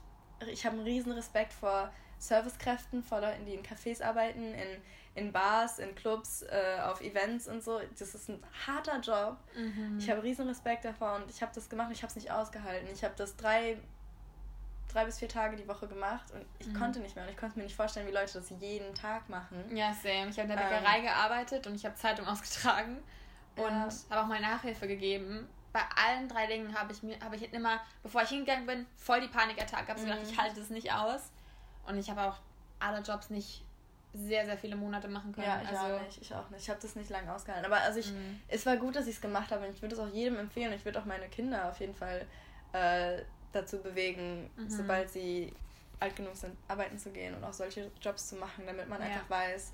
ich habe einen riesen Respekt vor Servicekräften, vor Leuten, die in Cafés arbeiten, in, in Bars, in Clubs, äh, auf Events und so. Das ist ein harter Job. Mhm. Ich habe riesen Respekt davor und ich habe das gemacht und ich habe es nicht ausgehalten. Ich habe das drei drei bis vier Tage die Woche gemacht und ich mhm. konnte nicht mehr und ich konnte mir nicht vorstellen, wie Leute das jeden Tag machen. Ja, same. Ich habe in der Bäckerei ähm, gearbeitet und ich habe Zeitung ausgetragen und ja. habe auch mal Nachhilfe gegeben. Bei allen drei Dingen habe ich mir, habe ich immer, bevor ich hingegangen bin, voll die Panikattacke. Habe mhm. gedacht, ich halte das nicht aus. Und ich habe auch alle Jobs nicht sehr, sehr viele Monate machen können. Ja, ich also, auch nicht. Ich auch nicht. Ich habe das nicht lange ausgehalten. Aber also ich, mhm. es war gut, dass ich es gemacht habe und ich würde es auch jedem empfehlen. Ich würde auch meine Kinder auf jeden Fall äh, dazu bewegen, mhm. sobald sie alt genug sind, arbeiten zu gehen und auch solche Jobs zu machen, damit man ja. einfach weiß,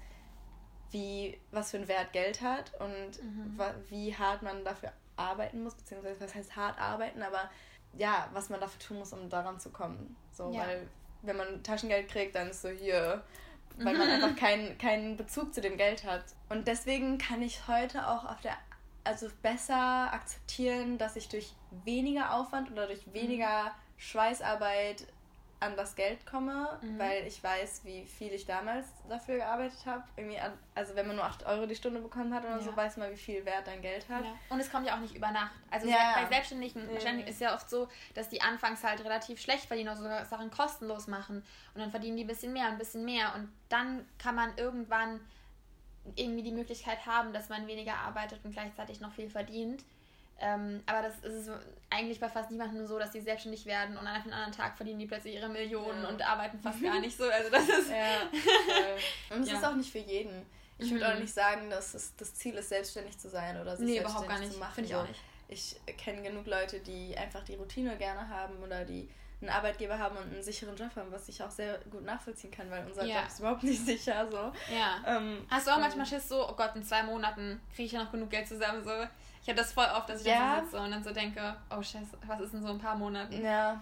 wie, was für einen Wert Geld hat und mhm. wie hart man dafür arbeiten muss, beziehungsweise was heißt hart arbeiten, aber ja, was man dafür tun muss, um daran zu kommen. So, ja. weil wenn man Taschengeld kriegt, dann ist so hier, weil man einfach keinen keinen Bezug zu dem Geld hat. Und deswegen kann ich heute auch auf der also besser akzeptieren, dass ich durch weniger Aufwand oder durch mhm. weniger Schweißarbeit an das Geld komme, mhm. weil ich weiß, wie viel ich damals dafür gearbeitet habe. Irgendwie, also wenn man nur 8 Euro die Stunde bekommen hat oder ja. so, weiß man, wie viel Wert dein Geld hat. Ja. Und es kommt ja auch nicht über Nacht. Also ja. bei Selbstständigen mhm. ist ja oft so, dass die anfangs halt relativ schlecht verdienen oder sogar Sachen kostenlos machen. Und dann verdienen die ein bisschen mehr und ein bisschen mehr. Und dann kann man irgendwann irgendwie die Möglichkeit haben, dass man weniger arbeitet und gleichzeitig noch viel verdient. Ähm, aber das ist eigentlich bei fast niemandem so, dass die selbstständig werden und an einem anderen Tag verdienen die plötzlich ihre Millionen ja. und arbeiten fast gar nicht so. Also das ist. Ja, und es ja. ist auch nicht für jeden. Ich würde mhm. auch nicht sagen, dass es das Ziel ist, selbstständig zu sein oder sich nee, selbstständig zu machen. Finde ich auch nicht. Ich kenne genug Leute, die einfach die Routine gerne haben oder die einen Arbeitgeber haben und einen sicheren Job haben, was ich auch sehr gut nachvollziehen kann, weil unser ja. Job ist überhaupt nicht sicher. So. Ja. Ähm, Hast du auch manchmal Schiss so, oh Gott, in zwei Monaten kriege ich ja noch genug Geld zusammen? So. Ich habe das voll oft, dass ich ja. da so sitze und dann so denke, oh Scheiße, was ist in so ein paar Monaten? Ja.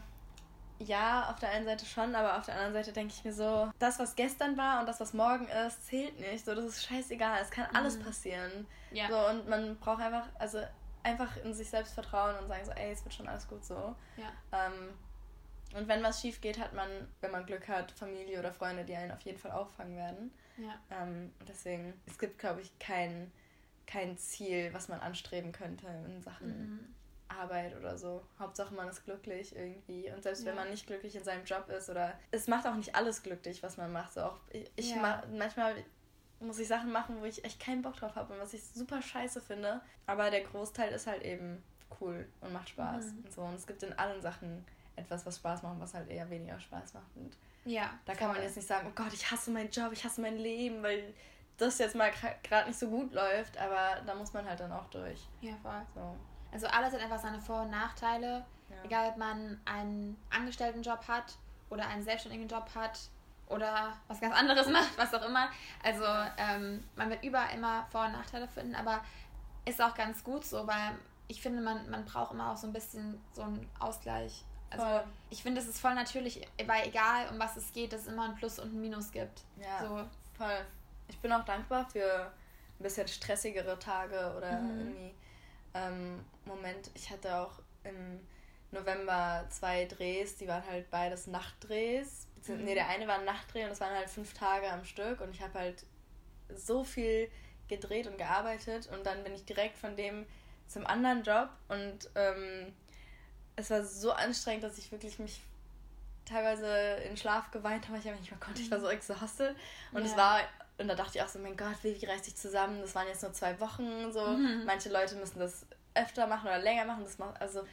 Ja, auf der einen Seite schon, aber auf der anderen Seite denke ich mir so, das, was gestern war und das, was morgen ist, zählt nicht. So, das ist scheißegal. Es kann alles mhm. passieren. Ja. So, und man braucht einfach, also einfach in sich selbst vertrauen und sagen so, ey, es wird schon alles gut so. Ja. Ähm, und wenn was schief geht, hat man, wenn man Glück hat, Familie oder Freunde, die einen auf jeden Fall auffangen werden. Ja. Ähm, deswegen, es gibt, glaube ich, kein, kein Ziel, was man anstreben könnte in Sachen mhm. Arbeit oder so. Hauptsache man ist glücklich irgendwie. Und selbst ja. wenn man nicht glücklich in seinem Job ist oder es macht auch nicht alles glücklich, was man macht. So auch ich, ich ja. mach, manchmal muss ich Sachen machen, wo ich echt keinen Bock drauf habe und was ich super scheiße finde. Aber der Großteil ist halt eben cool und macht Spaß mhm. und so. Und es gibt in allen Sachen etwas, was Spaß macht, was halt eher weniger Spaß macht. Und ja. Da kann man jetzt nicht sagen, oh Gott, ich hasse meinen Job, ich hasse mein Leben, weil das jetzt mal gerade nicht so gut läuft, aber da muss man halt dann auch durch. Ja, voll. So. Also alles hat einfach seine Vor- und Nachteile. Ja. Egal, ob man einen Angestelltenjob hat oder einen selbstständigen Job hat oder was ganz anderes macht, was auch immer. Also ähm, man wird überall immer Vor- und Nachteile finden, aber ist auch ganz gut so, weil ich finde, man, man braucht immer auch so ein bisschen so einen Ausgleich. Also voll. ich finde, es ist voll natürlich, weil egal um was es geht, dass es immer ein Plus und ein Minus gibt. Ja, so. voll. Ich bin auch dankbar für ein bisschen stressigere Tage oder mhm. irgendwie ähm, Moment. Ich hatte auch im November zwei Drehs, die waren halt beides Nachtdrehs. Mhm. Ne, der eine war ein Nachtdreh und es waren halt fünf Tage am Stück und ich habe halt so viel gedreht und gearbeitet und dann bin ich direkt von dem zum anderen Job und ähm, es war so anstrengend, dass ich wirklich mich teilweise in Schlaf geweint habe. Ich habe nicht mehr konnte, ich war so exhausted und es war und da dachte ich auch so, mein Gott, wie reißt sich zusammen? Das waren jetzt nur zwei Wochen so. Mhm. Manche Leute müssen das öfter machen oder länger machen. Das macht also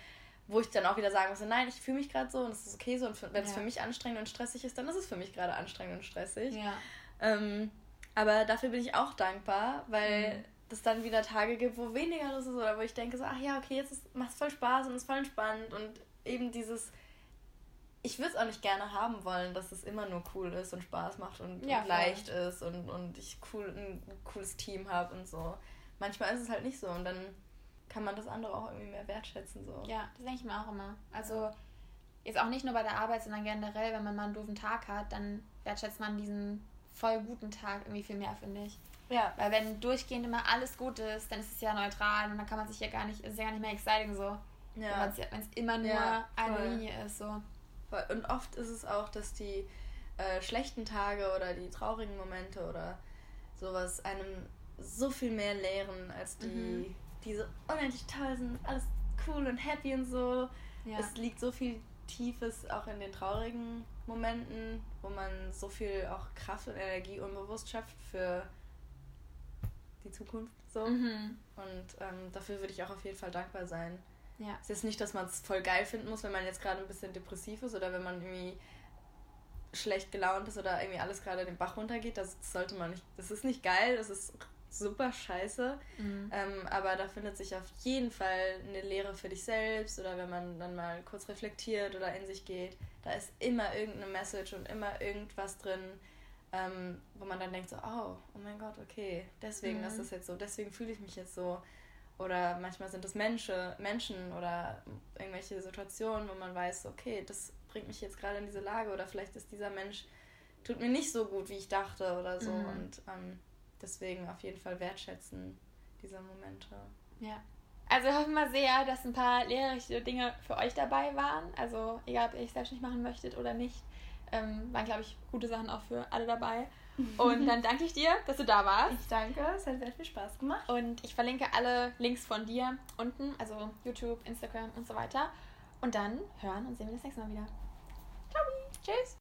wo ich dann auch wieder sagen muss, nein, ich fühle mich gerade so und es ist okay so und wenn es ja. für mich anstrengend und stressig ist, dann ist es für mich gerade anstrengend und stressig. Ja. Ähm, aber dafür bin ich auch dankbar, weil mhm es dann wieder Tage gibt, wo weniger los ist oder wo ich denke so, ach ja, okay, jetzt macht es voll Spaß und ist voll entspannt und eben dieses, ich würde es auch nicht gerne haben wollen, dass es immer nur cool ist und Spaß macht und, ja, und leicht ist und, und ich cool, ein cooles Team habe und so. Manchmal ist es halt nicht so und dann kann man das andere auch irgendwie mehr wertschätzen. So. Ja, das denke ich mir auch immer. Also jetzt auch nicht nur bei der Arbeit, sondern generell, wenn man mal einen doofen Tag hat, dann wertschätzt man diesen voll guten Tag irgendwie viel mehr, finde ich. Ja. Weil wenn durchgehend immer alles gut ist, dann ist es ja neutral und dann kann man sich ja gar nicht, ist ja gar nicht mehr exciting so. Ja. Wenn es immer nur ja, eine Linie ist so. Und oft ist es auch, dass die äh, schlechten Tage oder die traurigen Momente oder sowas einem so viel mehr lehren als die, mhm. die so unendlich toll sind, alles cool und happy und so. Ja. Es liegt so viel Tiefes auch in den traurigen Momenten, wo man so viel auch Kraft und Energie unbewusst schafft für die Zukunft. So. Mhm. Und ähm, dafür würde ich auch auf jeden Fall dankbar sein. Ja. Es ist nicht, dass man es voll geil finden muss, wenn man jetzt gerade ein bisschen depressiv ist oder wenn man irgendwie schlecht gelaunt ist oder irgendwie alles gerade den Bach runtergeht. Das sollte man nicht. Das ist nicht geil, das ist super scheiße. Mhm. Ähm, aber da findet sich auf jeden Fall eine Lehre für dich selbst oder wenn man dann mal kurz reflektiert oder in sich geht. Da ist immer irgendeine Message und immer irgendwas drin, ähm, wo man dann denkt so, oh, oh mein Gott, okay, deswegen mhm. ist das jetzt so, deswegen fühle ich mich jetzt so. Oder manchmal sind es Menschen, Menschen oder irgendwelche Situationen, wo man weiß, okay, das bringt mich jetzt gerade in diese Lage oder vielleicht ist dieser Mensch, tut mir nicht so gut, wie ich dachte oder so. Mhm. Und ähm, deswegen auf jeden Fall wertschätzen diese Momente. Ja. Also wir hoffen mal sehr, dass ein paar lehrreiche Dinge für euch dabei waren. Also egal, ob ihr euch selbstständig machen möchtet oder nicht. Ähm, waren, glaube ich, gute Sachen auch für alle dabei. Und dann danke ich dir, dass du da warst. Ich danke, es hat sehr viel Spaß gemacht. Und ich verlinke alle Links von dir unten, also YouTube, Instagram und so weiter. Und dann hören und sehen wir das nächste Mal wieder. Ciao. Tschüss.